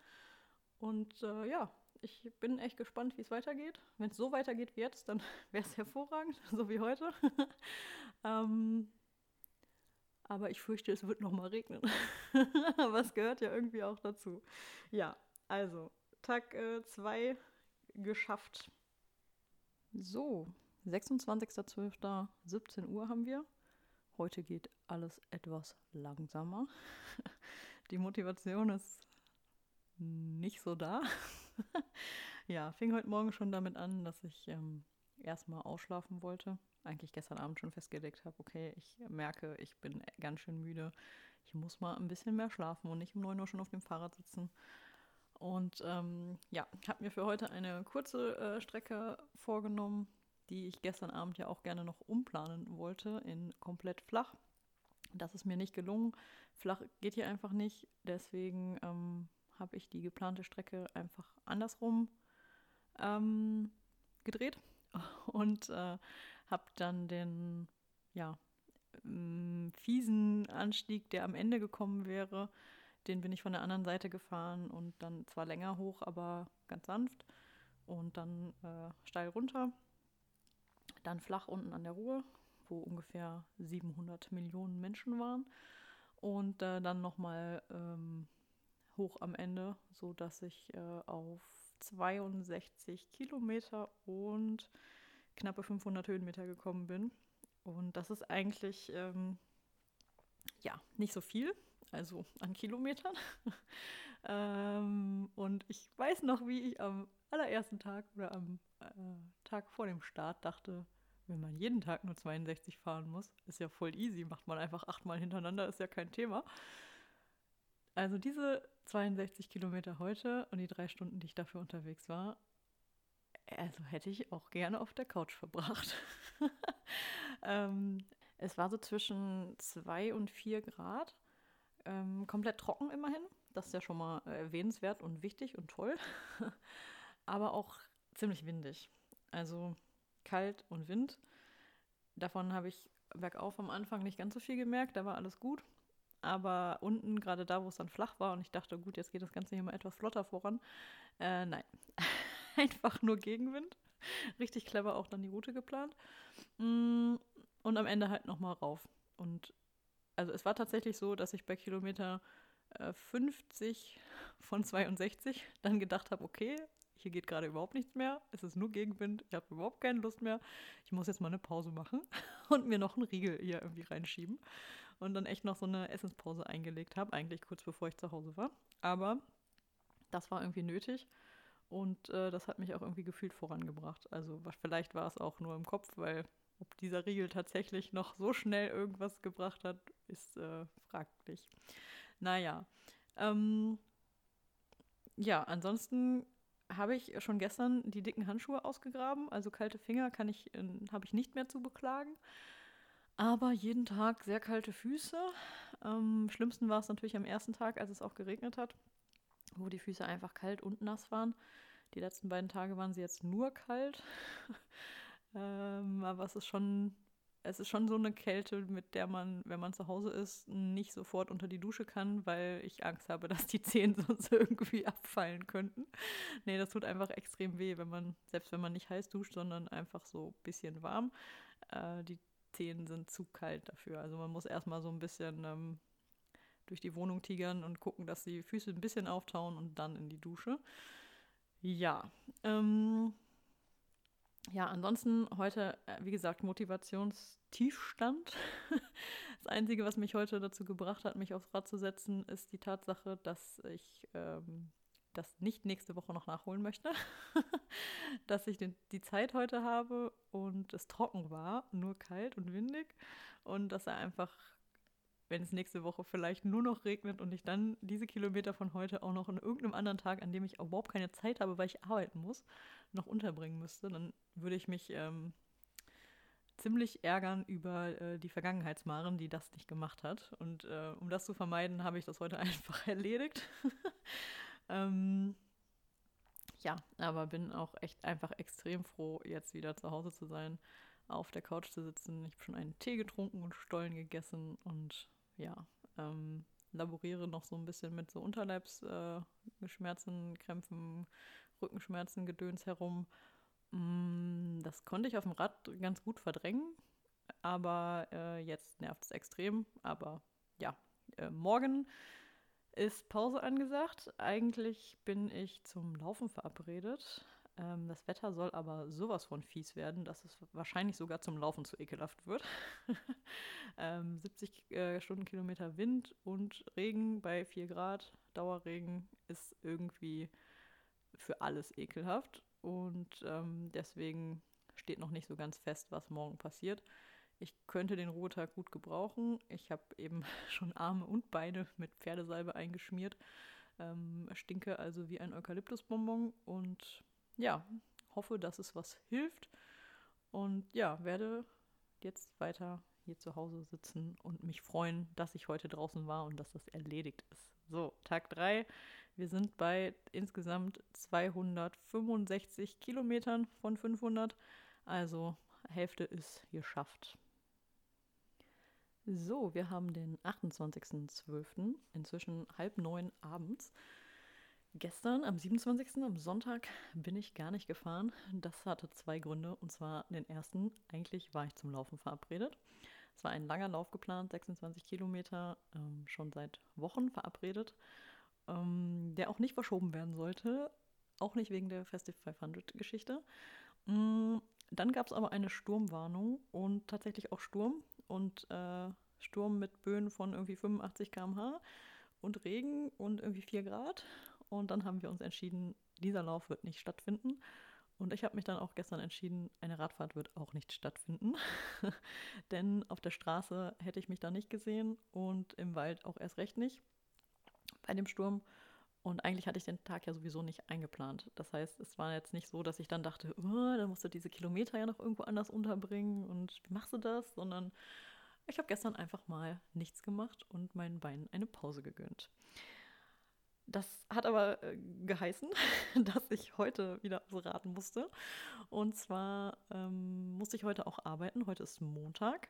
Und äh, ja, ich bin echt gespannt, wie es weitergeht. Wenn es so weitergeht wie jetzt, dann wäre es hervorragend, so wie heute. ähm, aber ich fürchte, es wird noch mal regnen. aber es gehört ja irgendwie auch dazu. Ja, also Tag 2 äh, geschafft. So, 26.12. Uhr haben wir. Heute geht alles etwas langsamer. Die Motivation ist nicht so da. ja, fing heute Morgen schon damit an, dass ich ähm, erstmal ausschlafen wollte. Eigentlich gestern Abend schon festgelegt habe, okay, ich merke, ich bin ganz schön müde. ich muss mal ein bisschen mehr schlafen und nicht um 9 Uhr schon auf dem Fahrrad sitzen. Und ähm, ja, habe mir für heute eine kurze äh, Strecke vorgenommen, die ich gestern Abend ja auch gerne noch umplanen wollte in komplett flach. Das ist mir nicht gelungen. Flach geht hier einfach nicht. Deswegen ähm, habe ich die geplante Strecke einfach andersrum ähm, gedreht und äh, habe dann den ja, fiesen Anstieg, der am Ende gekommen wäre, den bin ich von der anderen Seite gefahren und dann zwar länger hoch, aber ganz sanft und dann äh, steil runter, dann flach unten an der Ruhr, wo ungefähr 700 Millionen Menschen waren und äh, dann nochmal ähm, hoch am Ende, so dass ich äh, auf 62 Kilometer und knappe 500 Höhenmeter gekommen bin. Und das ist eigentlich ähm, ja nicht so viel, also an Kilometern. ähm, und ich weiß noch, wie ich am allerersten Tag oder am äh, Tag vor dem Start dachte, wenn man jeden Tag nur 62 fahren muss, ist ja voll easy, macht man einfach achtmal hintereinander, ist ja kein Thema. Also diese 62 Kilometer heute und die drei Stunden, die ich dafür unterwegs war, also hätte ich auch gerne auf der Couch verbracht. ähm, es war so zwischen 2 und 4 Grad. Ähm, komplett trocken immerhin. Das ist ja schon mal erwähnenswert und wichtig und toll. Aber auch ziemlich windig. Also kalt und Wind. Davon habe ich bergauf am Anfang nicht ganz so viel gemerkt. Da war alles gut. Aber unten, gerade da, wo es dann flach war und ich dachte, gut, jetzt geht das Ganze hier mal etwas flotter voran. Äh, nein. einfach nur Gegenwind. Richtig clever auch dann die Route geplant. Mm, und am Ende halt nochmal rauf. Und also es war tatsächlich so, dass ich bei Kilometer 50 äh, von 62 dann gedacht habe, okay, hier geht gerade überhaupt nichts mehr, es ist nur Gegenwind, ich habe überhaupt keine Lust mehr, ich muss jetzt mal eine Pause machen und mir noch einen Riegel hier irgendwie reinschieben und dann echt noch so eine Essenspause eingelegt habe, eigentlich kurz bevor ich zu Hause war. Aber das war irgendwie nötig und äh, das hat mich auch irgendwie gefühlt vorangebracht. Also vielleicht war es auch nur im Kopf, weil ob dieser Riegel tatsächlich noch so schnell irgendwas gebracht hat, ist äh, fraglich. Naja. Ähm, ja, ansonsten habe ich schon gestern die dicken Handschuhe ausgegraben. Also kalte Finger kann ich, äh, habe ich nicht mehr zu beklagen. Aber jeden Tag sehr kalte Füße. Am schlimmsten war es natürlich am ersten Tag, als es auch geregnet hat wo die Füße einfach kalt und nass waren. Die letzten beiden Tage waren sie jetzt nur kalt. ähm, aber es ist schon, es ist schon so eine Kälte, mit der man, wenn man zu Hause ist, nicht sofort unter die Dusche kann, weil ich Angst habe, dass die Zehen sonst irgendwie abfallen könnten. Nee, das tut einfach extrem weh, wenn man, selbst wenn man nicht heiß duscht, sondern einfach so ein bisschen warm. Äh, die Zehen sind zu kalt dafür. Also man muss erstmal so ein bisschen ähm, durch die Wohnung tigern und gucken, dass die Füße ein bisschen auftauen und dann in die Dusche. Ja, ähm, ja, ansonsten heute, äh, wie gesagt, Motivationstiefstand. Das Einzige, was mich heute dazu gebracht hat, mich aufs Rad zu setzen, ist die Tatsache, dass ich ähm, das nicht nächste Woche noch nachholen möchte. dass ich den, die Zeit heute habe und es trocken war, nur kalt und windig und dass er einfach wenn es nächste Woche vielleicht nur noch regnet und ich dann diese Kilometer von heute auch noch in irgendeinem anderen Tag, an dem ich überhaupt keine Zeit habe, weil ich arbeiten muss, noch unterbringen müsste, dann würde ich mich ähm, ziemlich ärgern über äh, die Vergangenheitsmaren, die das nicht gemacht hat. Und äh, um das zu vermeiden, habe ich das heute einfach erledigt. Ähm, ja, aber bin auch echt einfach extrem froh, jetzt wieder zu Hause zu sein, auf der Couch zu sitzen. Ich habe schon einen Tee getrunken und Stollen gegessen und ja, ähm, laboriere noch so ein bisschen mit so Unterleibsschmerzen, äh, Krämpfen, Rückenschmerzen, Gedöns herum. Mm, das konnte ich auf dem Rad ganz gut verdrängen, aber äh, jetzt nervt es extrem. Aber ja, äh, morgen ist Pause angesagt. Eigentlich bin ich zum Laufen verabredet. Ähm, das Wetter soll aber sowas von fies werden, dass es wahrscheinlich sogar zum Laufen zu ekelhaft wird. ähm, 70 äh, Stundenkilometer Wind und Regen bei 4 Grad, Dauerregen ist irgendwie für alles ekelhaft. Und ähm, deswegen steht noch nicht so ganz fest, was morgen passiert. Ich könnte den Ruhetag gut gebrauchen. Ich habe eben schon Arme und Beine mit Pferdesalbe eingeschmiert. Ähm, stinke also wie ein Eukalyptusbonbon und ja, hoffe, dass es was hilft. Und ja, werde jetzt weiter hier zu Hause sitzen und mich freuen, dass ich heute draußen war und dass das erledigt ist. So, Tag 3. Wir sind bei insgesamt 265 Kilometern von 500. Also Hälfte ist geschafft. So, wir haben den 28.12. inzwischen halb neun abends. Gestern, am 27. am Sonntag, bin ich gar nicht gefahren. Das hatte zwei Gründe. Und zwar den ersten, eigentlich war ich zum Laufen verabredet. Es war ein langer Lauf geplant, 26 Kilometer, ähm, schon seit Wochen verabredet, ähm, der auch nicht verschoben werden sollte. Auch nicht wegen der Festive 500-Geschichte. Mm, dann gab es aber eine Sturmwarnung und tatsächlich auch Sturm und äh, Sturm mit Böen von irgendwie 85 km/h und Regen und irgendwie 4 Grad. Und dann haben wir uns entschieden, dieser Lauf wird nicht stattfinden. Und ich habe mich dann auch gestern entschieden, eine Radfahrt wird auch nicht stattfinden. Denn auf der Straße hätte ich mich da nicht gesehen und im Wald auch erst recht nicht bei dem Sturm. Und eigentlich hatte ich den Tag ja sowieso nicht eingeplant. Das heißt, es war jetzt nicht so, dass ich dann dachte, oh, dann musst du diese Kilometer ja noch irgendwo anders unterbringen und wie machst du das? Sondern ich habe gestern einfach mal nichts gemacht und meinen Beinen eine Pause gegönnt. Das hat aber äh, geheißen, dass ich heute wieder raten musste. Und zwar ähm, musste ich heute auch arbeiten. Heute ist Montag.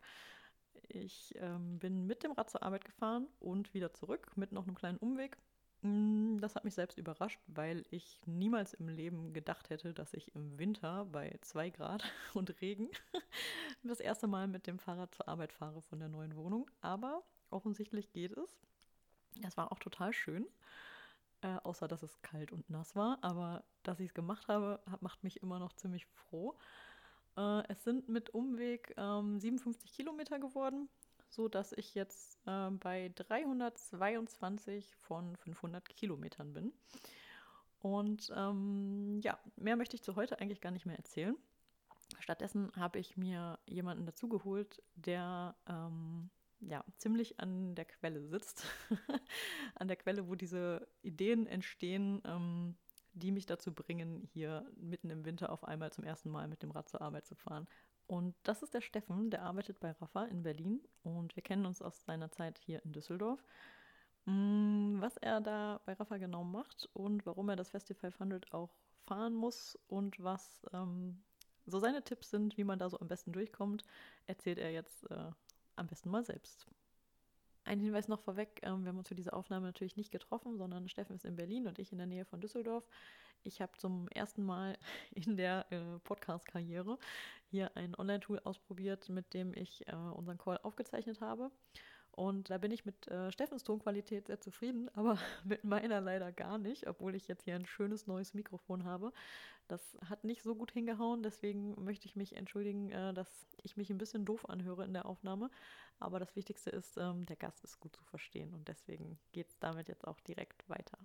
Ich ähm, bin mit dem Rad zur Arbeit gefahren und wieder zurück mit noch einem kleinen Umweg. Mm, das hat mich selbst überrascht, weil ich niemals im Leben gedacht hätte, dass ich im Winter bei 2 Grad und Regen das erste Mal mit dem Fahrrad zur Arbeit fahre von der neuen Wohnung. Aber offensichtlich geht es. Es war auch total schön, äh, außer dass es kalt und nass war. Aber dass ich es gemacht habe, macht mich immer noch ziemlich froh. Äh, es sind mit Umweg ähm, 57 Kilometer geworden so dass ich jetzt äh, bei 322 von 500 Kilometern bin. Und ähm, ja, mehr möchte ich zu heute eigentlich gar nicht mehr erzählen. Stattdessen habe ich mir jemanden dazugeholt, der ähm, ja, ziemlich an der Quelle sitzt. an der Quelle, wo diese Ideen entstehen, ähm, die mich dazu bringen, hier mitten im Winter auf einmal zum ersten Mal mit dem Rad zur Arbeit zu fahren. Und das ist der Steffen, der arbeitet bei Rafa in Berlin und wir kennen uns aus seiner Zeit hier in Düsseldorf. Mm, was er da bei Rafa genau macht und warum er das Festival 500 auch fahren muss und was ähm, so seine Tipps sind, wie man da so am besten durchkommt, erzählt er jetzt äh, am besten mal selbst. Ein Hinweis noch vorweg, ähm, wir haben uns für diese Aufnahme natürlich nicht getroffen, sondern Steffen ist in Berlin und ich in der Nähe von Düsseldorf. Ich habe zum ersten Mal in der äh, Podcast-Karriere hier ein Online-Tool ausprobiert, mit dem ich äh, unseren Call aufgezeichnet habe. Und da bin ich mit äh, Steffens Tonqualität sehr zufrieden, aber mit meiner leider gar nicht, obwohl ich jetzt hier ein schönes neues Mikrofon habe. Das hat nicht so gut hingehauen, deswegen möchte ich mich entschuldigen, äh, dass ich mich ein bisschen doof anhöre in der Aufnahme. Aber das Wichtigste ist, ähm, der Gast ist gut zu verstehen und deswegen geht es damit jetzt auch direkt weiter.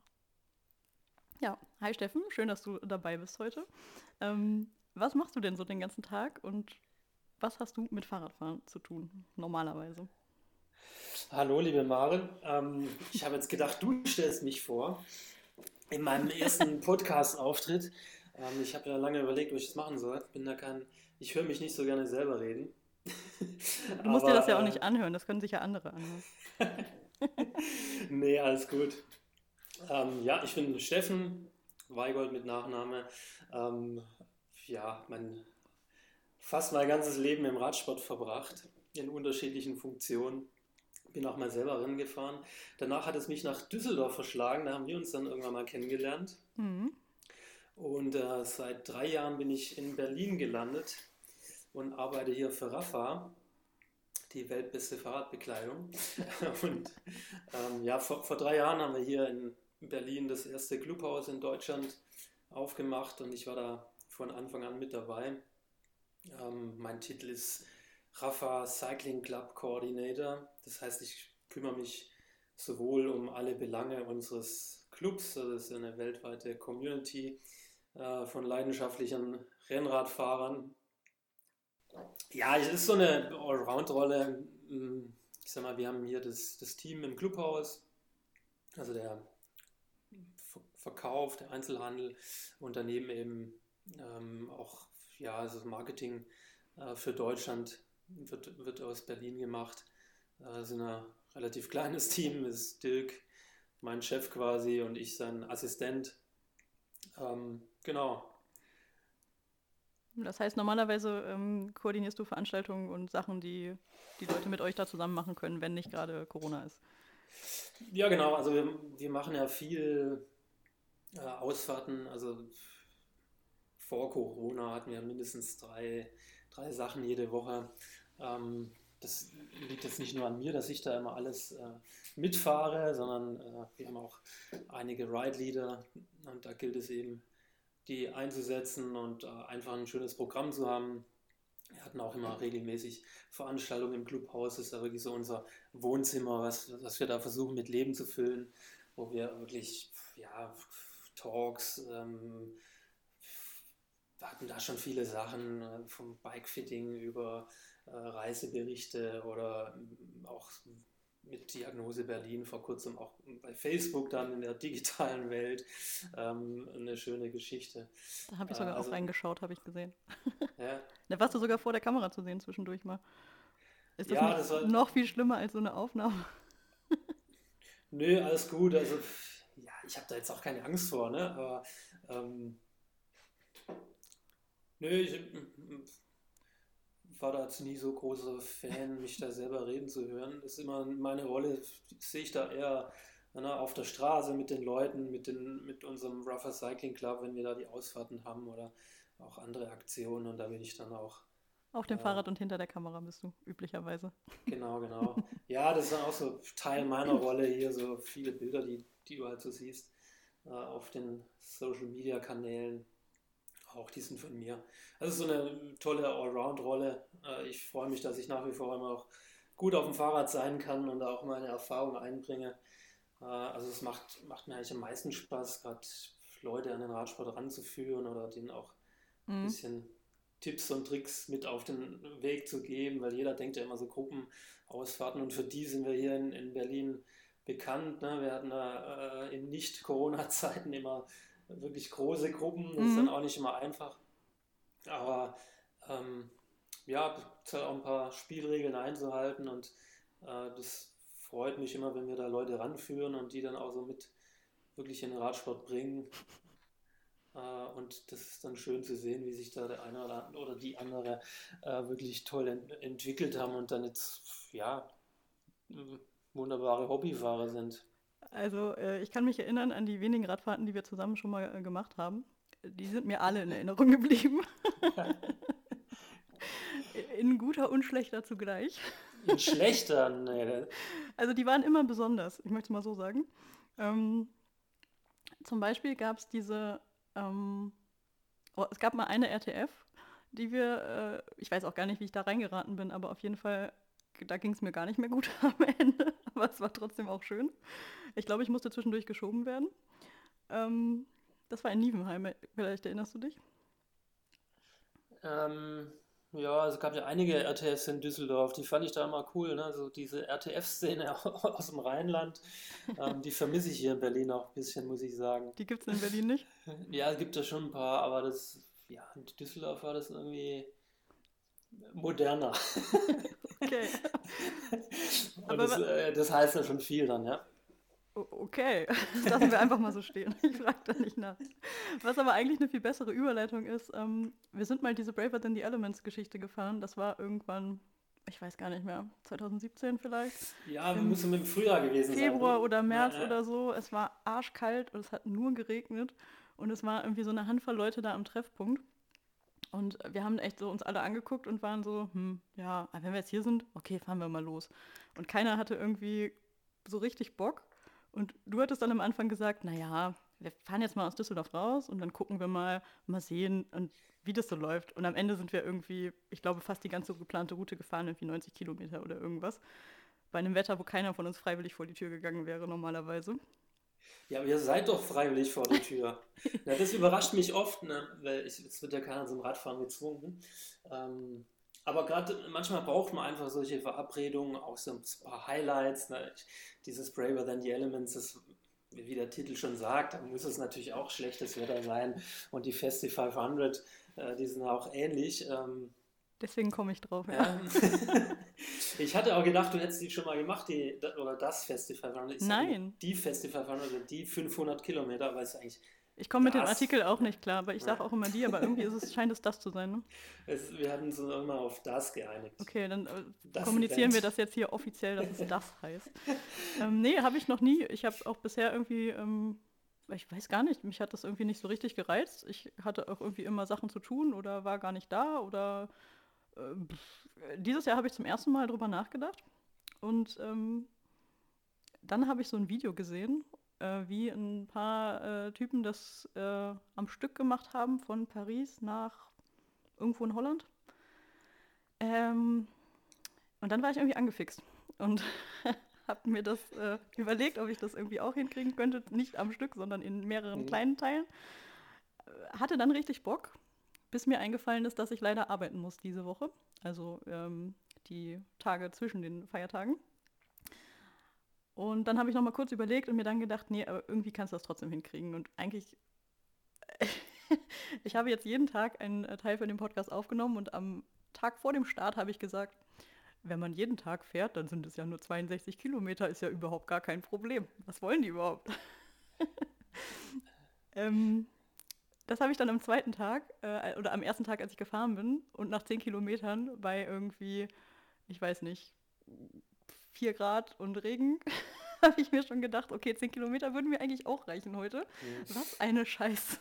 Ja, hi Steffen, schön, dass du dabei bist heute. Ähm, was machst du denn so den ganzen Tag und was hast du mit Fahrradfahren zu tun, normalerweise? Hallo, liebe Maren. Ähm, ich habe jetzt gedacht, du stellst mich vor in meinem ersten Podcast-Auftritt. Ähm, ich habe ja lange überlegt, ob ich das machen soll. Bin da kein, ich höre mich nicht so gerne selber reden. Du musst Aber, dir das ja auch äh, nicht anhören, das können sich ja andere anhören. nee, alles gut. Ähm, ja, ich bin Steffen Weigold mit Nachname. Ähm, ja, mein, fast mein ganzes Leben im Radsport verbracht, in unterschiedlichen Funktionen bin auch mal selber Rennen gefahren. Danach hat es mich nach Düsseldorf verschlagen, da haben wir uns dann irgendwann mal kennengelernt. Mhm. Und äh, seit drei Jahren bin ich in Berlin gelandet und arbeite hier für Rafa, die weltbeste Fahrradbekleidung. und ähm, ja, vor, vor drei Jahren haben wir hier in Berlin das erste Clubhaus in Deutschland aufgemacht und ich war da von Anfang an mit dabei. Ähm, mein Titel ist Rafa Cycling Club Coordinator. Das heißt, ich kümmere mich sowohl um alle Belange unseres Clubs, das ist eine weltweite Community äh, von leidenschaftlichen Rennradfahrern, Ja, es ist so eine Allround-Rolle. Ich sag mal, wir haben hier das, das Team im Clubhaus, also der Verkauf, der Einzelhandel und daneben eben ähm, auch ja, also Marketing äh, für Deutschland wird, wird aus Berlin gemacht. Äh, sind ein relativ kleines Team, ist Dirk, mein Chef quasi und ich sein Assistent. Ähm, genau. Das heißt, normalerweise ähm, koordinierst du Veranstaltungen und Sachen, die die Leute mit euch da zusammen machen können, wenn nicht gerade Corona ist. Ja, genau. Also wir, wir machen ja viel äh, Ausfahrten. Also vor Corona hatten wir mindestens drei, drei Sachen jede Woche. Ähm, das liegt jetzt nicht nur an mir, dass ich da immer alles äh, mitfahre, sondern äh, wir haben auch einige Ride-Leader und da gilt es eben, die einzusetzen und äh, einfach ein schönes Programm zu haben. Wir hatten auch immer regelmäßig Veranstaltungen im Clubhaus. Das ist ja wirklich so unser Wohnzimmer, was, was wir da versuchen mit Leben zu füllen, wo wir wirklich ja, Talks, ähm, wir hatten da schon viele Sachen, äh, vom Bikefitting über äh, Reiseberichte oder ähm, auch mit Diagnose Berlin vor kurzem auch bei Facebook dann in der digitalen Welt ähm, eine schöne Geschichte. Da habe ich sogar also, auch reingeschaut, habe ich gesehen. Ja. Da warst du sogar vor der Kamera zu sehen zwischendurch mal. Ist das, ja, das war, noch viel schlimmer als so eine Aufnahme? Nö, alles gut. Also ich habe da jetzt auch keine Angst vor, ne? Aber ähm, nö, ich war da jetzt nie so großer Fan, mich da selber reden zu hören. Das ist immer meine Rolle, sehe ich da eher ne, auf der Straße mit den Leuten, mit, den, mit unserem Rougher Cycling Club, wenn wir da die Ausfahrten haben oder auch andere Aktionen und da bin ich dann auch. Auf dem äh, Fahrrad und hinter der Kamera bist du üblicherweise. Genau, genau. Ja, das ist dann auch so Teil meiner Rolle hier, so viele Bilder, die, die du halt so siehst äh, auf den Social Media Kanälen auch die sind von mir. Also so eine tolle Allround-Rolle. Äh, ich freue mich, dass ich nach wie vor immer auch gut auf dem Fahrrad sein kann und auch meine Erfahrung einbringe. Äh, also es macht, macht mir eigentlich am meisten Spaß, gerade Leute an den Radsport ranzuführen oder denen auch mhm. ein bisschen Tipps und Tricks mit auf den Weg zu geben, weil jeder denkt ja immer so Gruppenausfahrten und für die sind wir hier in, in Berlin bekannt. Ne? Wir hatten da äh, in Nicht-Corona-Zeiten immer wirklich große Gruppen. Das mhm. ist dann auch nicht immer einfach. Aber ähm, ja, es halt auch ein paar Spielregeln einzuhalten und äh, das freut mich immer, wenn wir da Leute ranführen und die dann auch so mit wirklich in den Radsport bringen. Äh, und das ist dann schön zu sehen, wie sich da der eine oder die andere äh, wirklich toll ent entwickelt haben und dann jetzt, ja, wunderbare Hobbyfahrer sind. Also äh, ich kann mich erinnern an die wenigen Radfahrten, die wir zusammen schon mal äh, gemacht haben. Die sind mir alle in Erinnerung geblieben. in guter und schlechter zugleich. In schlechter? Nee. Also die waren immer besonders, ich möchte es mal so sagen. Ähm, zum Beispiel gab es diese, ähm, oh, es gab mal eine RTF, die wir, äh, ich weiß auch gar nicht, wie ich da reingeraten bin, aber auf jeden Fall, da ging es mir gar nicht mehr gut am Ende, aber es war trotzdem auch schön. Ich glaube, ich musste zwischendurch geschoben werden. Ähm, das war in Nievenheim, vielleicht erinnerst du dich? Ähm, ja, also es gab ja einige RTFs in Düsseldorf, die fand ich da immer cool. Ne? Also diese RTF-Szene aus dem Rheinland, ähm, die vermisse ich hier in Berlin auch ein bisschen, muss ich sagen. Die gibt es in Berlin nicht? Ja, es gibt da schon ein paar, aber das, ja, in Düsseldorf war das irgendwie moderner. okay. Und das, äh, das heißt ja schon viel dann, ja. Okay, das lassen wir einfach mal so stehen. Ich frage da nicht nach. Was aber eigentlich eine viel bessere Überleitung ist, ähm, wir sind mal diese Braver Than the Elements Geschichte gefahren. Das war irgendwann, ich weiß gar nicht mehr, 2017 vielleicht. Ja, wir müssen im Frühjahr gewesen Februar sein. Februar oder März ja, ja. oder so. Es war arschkalt und es hat nur geregnet. Und es war irgendwie so eine Handvoll Leute da am Treffpunkt. Und wir haben echt so uns alle angeguckt und waren so, hm, ja, wenn wir jetzt hier sind, okay, fahren wir mal los. Und keiner hatte irgendwie so richtig Bock. Und du hattest dann am Anfang gesagt, naja, wir fahren jetzt mal aus Düsseldorf raus und dann gucken wir mal, mal sehen, und wie das so läuft. Und am Ende sind wir irgendwie, ich glaube, fast die ganze geplante Route gefahren, irgendwie 90 Kilometer oder irgendwas. Bei einem Wetter, wo keiner von uns freiwillig vor die Tür gegangen wäre, normalerweise. Ja, aber ihr seid doch freiwillig vor der Tür. ja, das überrascht mich oft, ne? weil ich, es wird ja keiner zum Radfahren gezwungen. Ähm, aber gerade manchmal braucht man einfach solche Verabredungen, auch so ein paar Highlights. Ne? Dieses Braver Than the Elements, das, wie der Titel schon sagt, da muss es natürlich auch schlechtes Wetter sein. Und die Festi 500, äh, die sind auch ähnlich. Ähm, Deswegen komme ich drauf, ja. ich hatte auch gedacht, du hättest die schon mal gemacht, die, oder das Festival 500. Nein. Die Festival 500, die 500 Kilometer, weil es eigentlich ich komme mit dem Artikel auch nicht klar, aber ich sage auch immer die, aber irgendwie es, scheint es das zu sein. Ne? Es, wir hatten uns immer auf das geeinigt. Okay, dann äh, kommunizieren Event. wir das jetzt hier offiziell, dass es das heißt. ähm, nee, habe ich noch nie. Ich habe auch bisher irgendwie, ähm, ich weiß gar nicht, mich hat das irgendwie nicht so richtig gereizt. Ich hatte auch irgendwie immer Sachen zu tun oder war gar nicht da oder dieses Jahr habe ich zum ersten Mal drüber nachgedacht und ähm, dann habe ich so ein Video gesehen äh, wie ein paar äh, Typen das äh, am Stück gemacht haben von Paris nach irgendwo in Holland. Ähm, und dann war ich irgendwie angefixt und habe mir das äh, überlegt, ob ich das irgendwie auch hinkriegen könnte. Nicht am Stück, sondern in mehreren mhm. kleinen Teilen. Äh, hatte dann richtig Bock, bis mir eingefallen ist, dass ich leider arbeiten muss diese Woche. Also ähm, die Tage zwischen den Feiertagen. Und dann habe ich noch mal kurz überlegt und mir dann gedacht, nee, aber irgendwie kannst du das trotzdem hinkriegen. Und eigentlich, ich habe jetzt jeden Tag einen äh, Teil von dem Podcast aufgenommen und am Tag vor dem Start habe ich gesagt, wenn man jeden Tag fährt, dann sind es ja nur 62 Kilometer, ist ja überhaupt gar kein Problem. Was wollen die überhaupt? ähm, das habe ich dann am zweiten Tag äh, oder am ersten Tag, als ich gefahren bin und nach 10 Kilometern bei irgendwie, ich weiß nicht, 4 Grad und Regen, habe ich mir schon gedacht, okay, 10 Kilometer würden mir eigentlich auch reichen heute. Mhm. Was eine Scheiße.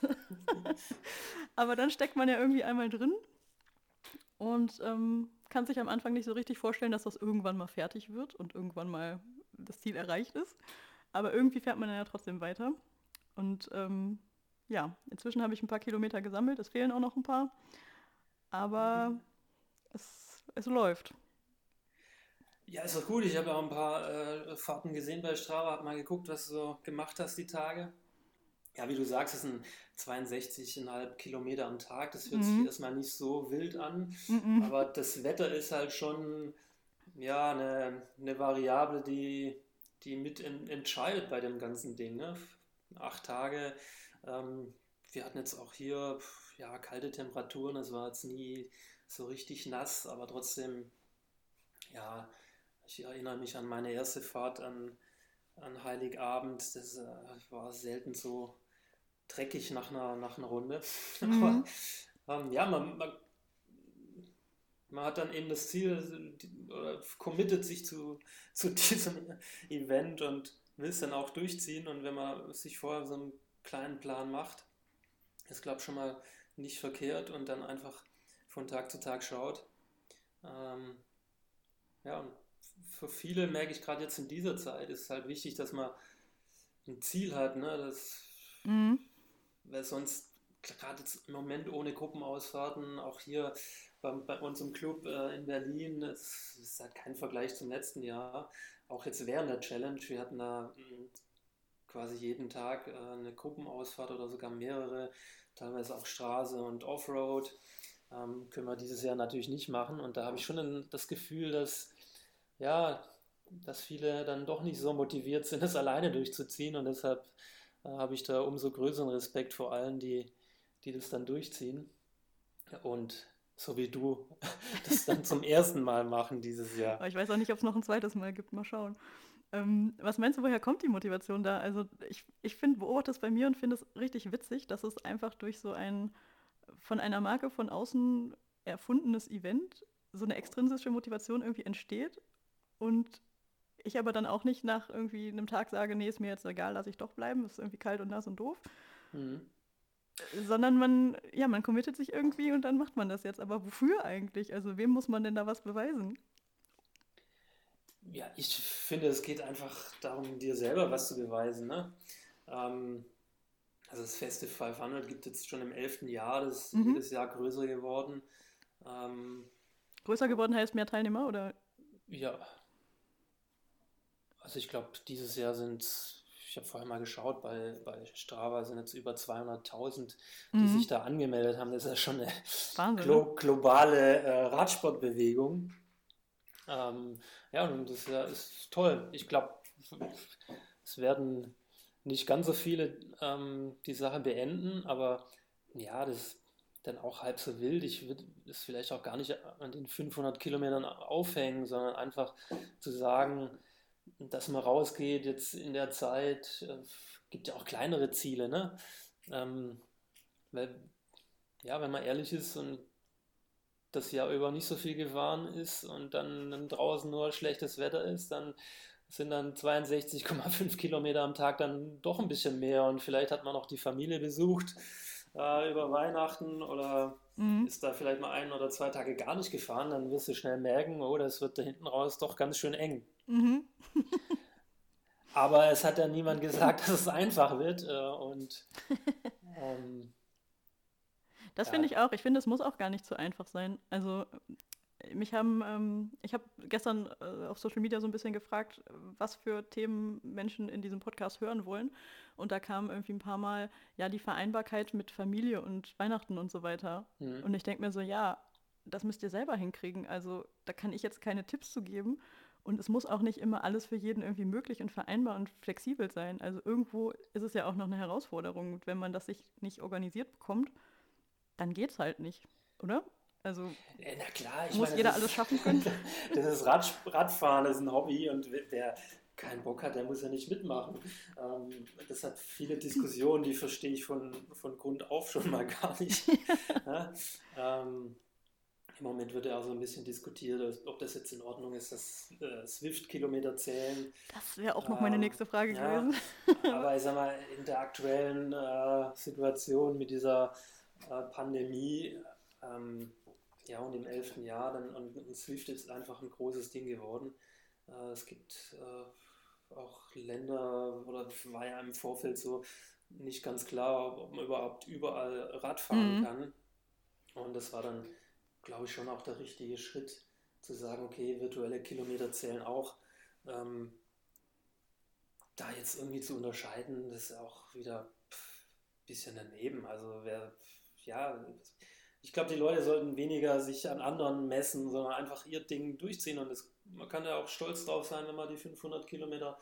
Aber dann steckt man ja irgendwie einmal drin und ähm, kann sich am Anfang nicht so richtig vorstellen, dass das irgendwann mal fertig wird und irgendwann mal das Ziel erreicht ist. Aber irgendwie fährt man dann ja trotzdem weiter. Und ähm, ja, inzwischen habe ich ein paar Kilometer gesammelt, es fehlen auch noch ein paar. Aber mhm. es, es läuft. Ja, ist doch gut. Ich habe auch ein paar äh, Fahrten gesehen bei Strava, habe mal geguckt, was du so gemacht hast die Tage. Ja, wie du sagst, es sind 62,5 Kilometer am Tag. Das hört mhm. sich erstmal nicht so wild an, mhm. aber das Wetter ist halt schon ja, eine, eine Variable, die, die mit entscheidet bei dem ganzen Ding. Ne? Acht Tage. Ähm, wir hatten jetzt auch hier ja, kalte Temperaturen. Es war jetzt nie so richtig nass, aber trotzdem ja, ich erinnere mich an meine erste Fahrt an, an Heiligabend. Das äh, war selten so dreckig nach einer, nach einer Runde. Mhm. Aber ähm, ja, man, man, man, hat dann eben das Ziel oder committet sich zu, zu diesem Event und will es dann auch durchziehen. Und wenn man sich vorher so einen kleinen Plan macht, ist, glaube ich, schon mal nicht verkehrt und dann einfach von Tag zu Tag schaut. Ähm, ja, und für viele merke ich gerade jetzt in dieser Zeit, ist es halt wichtig, dass man ein Ziel hat, ne? Das, mhm. Weil sonst, gerade im Moment ohne Gruppenausfahrten, auch hier bei, bei uns im Club äh, in Berlin, es ist halt kein Vergleich zum letzten Jahr. Auch jetzt während der Challenge, wir hatten da hm, quasi jeden Tag äh, eine Gruppenausfahrt oder sogar mehrere, teilweise auch Straße und Offroad. Ähm, können wir dieses Jahr natürlich nicht machen. Und da habe ich schon das Gefühl, dass ja, dass viele dann doch nicht so motiviert sind, es alleine durchzuziehen. Und deshalb äh, habe ich da umso größeren Respekt vor allen, die, die das dann durchziehen. Und so wie du das dann zum ersten Mal machen dieses Jahr. Ich weiß auch nicht, ob es noch ein zweites Mal gibt. Mal schauen. Ähm, was meinst du, woher kommt die Motivation da? Also ich, ich finde, beobachte es bei mir und finde es richtig witzig, dass es einfach durch so ein von einer Marke von außen erfundenes Event so eine extrinsische Motivation irgendwie entsteht und ich aber dann auch nicht nach irgendwie einem Tag sage, nee, ist mir jetzt egal, lass ich doch bleiben, ist irgendwie kalt und nass und doof. Mhm. Sondern man, ja, man committet sich irgendwie und dann macht man das jetzt. Aber wofür eigentlich? Also wem muss man denn da was beweisen? Ja, ich finde, es geht einfach darum, dir selber was zu beweisen. Ne? Ähm, also das Festival 500 gibt es jetzt schon im elften Jahr, das ist mhm. jedes Jahr größer geworden. Ähm, größer geworden heißt mehr Teilnehmer, oder? Ja, also ich glaube, dieses Jahr sind es habe vorher mal geschaut, bei, bei Strava sind jetzt über 200.000, die mhm. sich da angemeldet haben. Das ist ja schon eine glo globale äh, Radsportbewegung. Ähm, ja, und das ist toll. Ich glaube, es werden nicht ganz so viele ähm, die Sache beenden, aber ja, das ist dann auch halb so wild. Ich würde es vielleicht auch gar nicht an den 500 Kilometern aufhängen, sondern einfach zu sagen, dass man rausgeht jetzt in der Zeit, äh, gibt ja auch kleinere Ziele, ne? Ähm, weil, ja, wenn man ehrlich ist und das Jahr über nicht so viel gefahren ist und dann, draußen nur schlechtes Wetter ist, dann sind dann 62,5 Kilometer am Tag dann doch ein bisschen mehr und vielleicht hat man auch die Familie besucht äh, über Weihnachten oder mhm. ist da vielleicht mal ein oder zwei Tage gar nicht gefahren, dann wirst du schnell merken, oh, das wird da hinten raus doch ganz schön eng. Mhm. Aber es hat ja niemand gesagt, dass es einfach wird äh, und ähm, das ja. finde ich auch. Ich finde, es muss auch gar nicht so einfach sein. Also mich haben, ähm, ich habe gestern äh, auf Social Media so ein bisschen gefragt, was für Themen Menschen in diesem Podcast hören wollen. Und da kam irgendwie ein paar Mal, ja, die Vereinbarkeit mit Familie und Weihnachten und so weiter. Mhm. Und ich denke mir so, ja, das müsst ihr selber hinkriegen. Also da kann ich jetzt keine Tipps zu geben. Und es muss auch nicht immer alles für jeden irgendwie möglich und vereinbar und flexibel sein. Also irgendwo ist es ja auch noch eine Herausforderung. Wenn man das sich nicht organisiert bekommt, dann geht es halt nicht, oder? Also na klar, muss meine, jeder alles schaffen können. das ist Rad, Radfahren, das ist ein Hobby und wer keinen Bock hat, der muss ja nicht mitmachen. Ähm, das hat viele Diskussionen, die verstehe ich von, von Grund auf schon mal gar nicht. ja, ähm, Im Moment wird ja auch so ein bisschen diskutiert, ob das jetzt in Ordnung ist, dass äh, Swift-Kilometer zählen. Das wäre auch noch meine ähm, nächste Frage ja, gewesen. aber ich sag mal, in der aktuellen äh, Situation mit dieser äh, Pandemie, ähm, ja, und im elften Jahr, dann, und, und, Swift ist einfach ein großes Ding geworden. Äh, es gibt äh, auch Länder, oder war ja im Vorfeld so nicht ganz klar, ob man überhaupt überall Radfahren mhm. kann. Und das war dann, glaube ich, schon auch der richtige Schritt, zu sagen, okay, virtuelle Kilometer zählen auch. Ähm, da jetzt irgendwie zu unterscheiden, das ist auch wieder ein bisschen daneben. Also wer ja, ich glaube, die Leute sollten weniger sich an anderen messen, sondern einfach ihr Ding durchziehen. Und das, man kann ja auch stolz drauf sein, wenn man die 500 Kilometer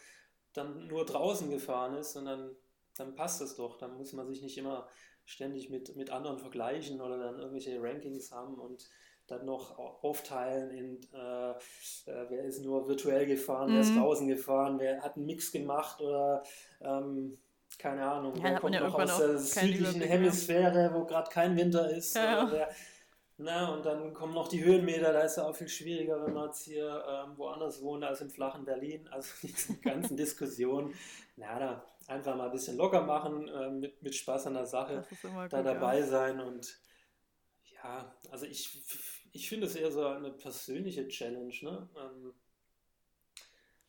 dann nur draußen gefahren ist und dann, dann passt es doch. Dann muss man sich nicht immer ständig mit, mit anderen vergleichen oder dann irgendwelche Rankings haben und dann noch aufteilen in, äh, äh, wer ist nur virtuell gefahren, mhm. wer ist mhm. draußen gefahren, wer hat einen Mix gemacht oder ähm, keine Ahnung, ja, wer kommt ja noch aus der südlichen Hemisphäre, wo gerade kein Winter ist. Ja, wer, na, und dann kommen noch die Höhenmeter, da ist ja auch viel schwieriger, wenn man jetzt hier ähm, woanders wohnt als im flachen Berlin. Also diese ganzen Diskussionen, na, da einfach mal ein bisschen locker machen, äh, mit, mit Spaß an der Sache, da gut, dabei ja. sein und ja, also ich, ich finde es eher so eine persönliche Challenge. Ne? Ähm,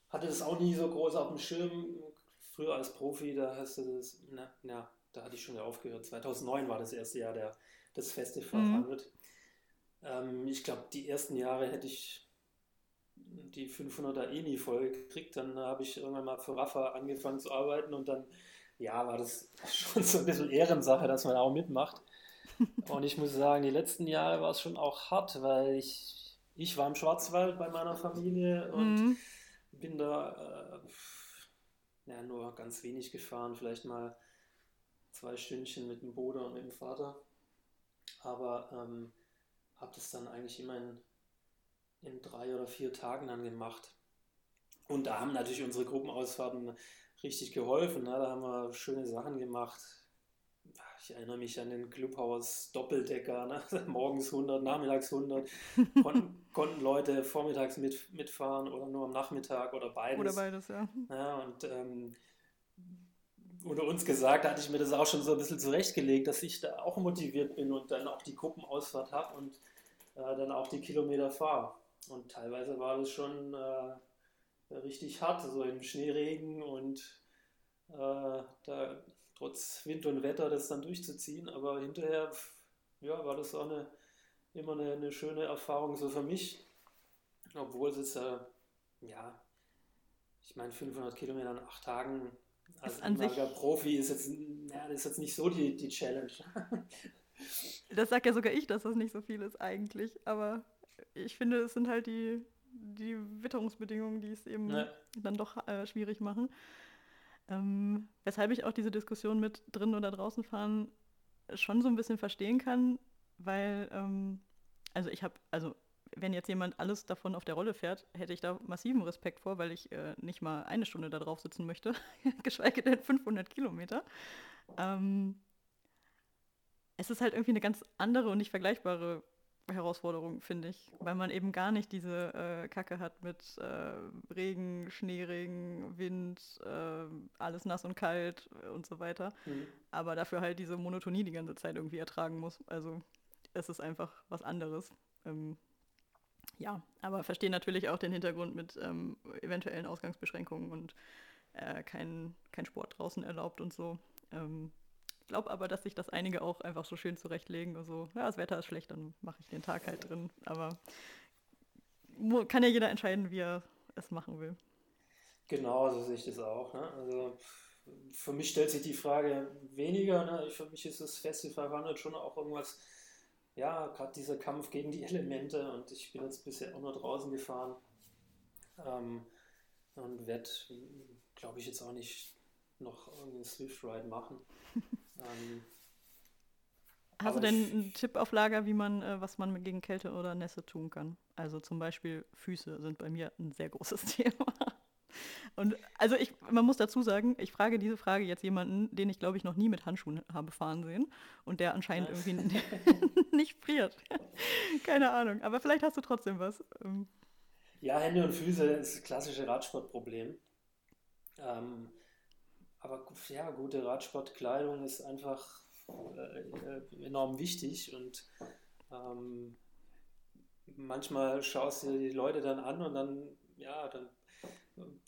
hatte das auch nie so groß auf dem Schirm, früher als Profi, da hast du das, na, na da hatte ich schon aufgehört. 2009 war das erste Jahr der, das Festival mhm. Ähm, ich glaube, die ersten Jahre hätte ich die 500er eh nie voll gekriegt. Dann habe ich irgendwann mal für Rafa angefangen zu arbeiten und dann, ja, war das schon so ein bisschen Ehrensache, dass man auch mitmacht. Und ich muss sagen, die letzten Jahre war es schon auch hart, weil ich, ich war im Schwarzwald bei meiner Familie und mhm. bin da äh, ja, nur ganz wenig gefahren, vielleicht mal zwei Stündchen mit dem Bruder und mit dem Vater. Aber ähm, habe das dann eigentlich immer in, in drei oder vier Tagen dann gemacht. Und da haben natürlich unsere Gruppenausfahrten richtig geholfen. Ne? Da haben wir schöne Sachen gemacht. Ich erinnere mich an den Clubhaus Doppeldecker, ne? morgens 100, nachmittags 100. Kon konnten Leute vormittags mit, mitfahren oder nur am Nachmittag oder beides. Oder beides, ja. ja und ähm, unter uns gesagt, hatte ich mir das auch schon so ein bisschen zurechtgelegt, dass ich da auch motiviert bin und dann auch die Gruppenausfahrt habe und äh, dann auch die Kilometer fahre. Und teilweise war das schon äh, richtig hart, so im Schneeregen und trotz Wind und Wetter das dann durchzuziehen. Aber hinterher ja, war das auch eine, immer eine, eine schöne Erfahrung so für mich. Obwohl es jetzt, äh, ja, ich meine, 500 Kilometer in acht Tagen, als ehemaliger Profi ist jetzt, ja, das ist jetzt nicht so die, die Challenge. das sag ja sogar ich, dass das nicht so viel ist eigentlich, aber ich finde, es sind halt die, die Witterungsbedingungen, die es eben ja. dann doch äh, schwierig machen. Ähm, weshalb ich auch diese Diskussion mit drin oder draußen fahren schon so ein bisschen verstehen kann, weil, ähm, also ich habe, also wenn jetzt jemand alles davon auf der Rolle fährt, hätte ich da massiven Respekt vor, weil ich äh, nicht mal eine Stunde da drauf sitzen möchte, geschweige denn 500 Kilometer. Ähm, es ist halt irgendwie eine ganz andere und nicht vergleichbare Herausforderung, finde ich, weil man eben gar nicht diese äh, Kacke hat mit äh, Regen, Schneeregen, Wind, äh, alles nass und kalt und so weiter, mhm. aber dafür halt diese Monotonie die ganze Zeit irgendwie ertragen muss. Also es ist einfach was anderes. Ähm, ja, aber verstehe natürlich auch den Hintergrund mit ähm, eventuellen Ausgangsbeschränkungen und äh, kein, kein Sport draußen erlaubt und so. Ähm, glaube aber, dass sich das einige auch einfach so schön zurechtlegen. Also, ja, das Wetter ist schlecht, dann mache ich den Tag halt drin. Aber kann ja jeder entscheiden, wie er es machen will. Genau, so sehe ich das auch. Ne? Also für mich stellt sich die Frage weniger. Ne? Für mich ist das Festival wandelt schon auch irgendwas, ja, gerade dieser Kampf gegen die Elemente. Und ich bin jetzt bisher auch nur draußen gefahren ähm, und werde, glaube ich, jetzt auch nicht noch einen Swift Ride machen. Ähm, Hast du denn einen Tipp auf Lager, wie man, äh, was man gegen Kälte oder Nässe tun kann? Also zum Beispiel Füße sind bei mir ein sehr großes Thema. Und also ich, man muss dazu sagen, ich frage diese Frage jetzt jemanden, den ich glaube ich noch nie mit Handschuhen habe fahren sehen und der anscheinend irgendwie nicht friert. Keine Ahnung. Aber vielleicht hast du trotzdem was. Ähm. Ja, Hände und Füße ist das klassische Radsportproblem. Ähm, aber ja, gute Radsportkleidung ist einfach äh, äh, enorm wichtig und ähm, manchmal schaust du die Leute dann an und dann, ja, dann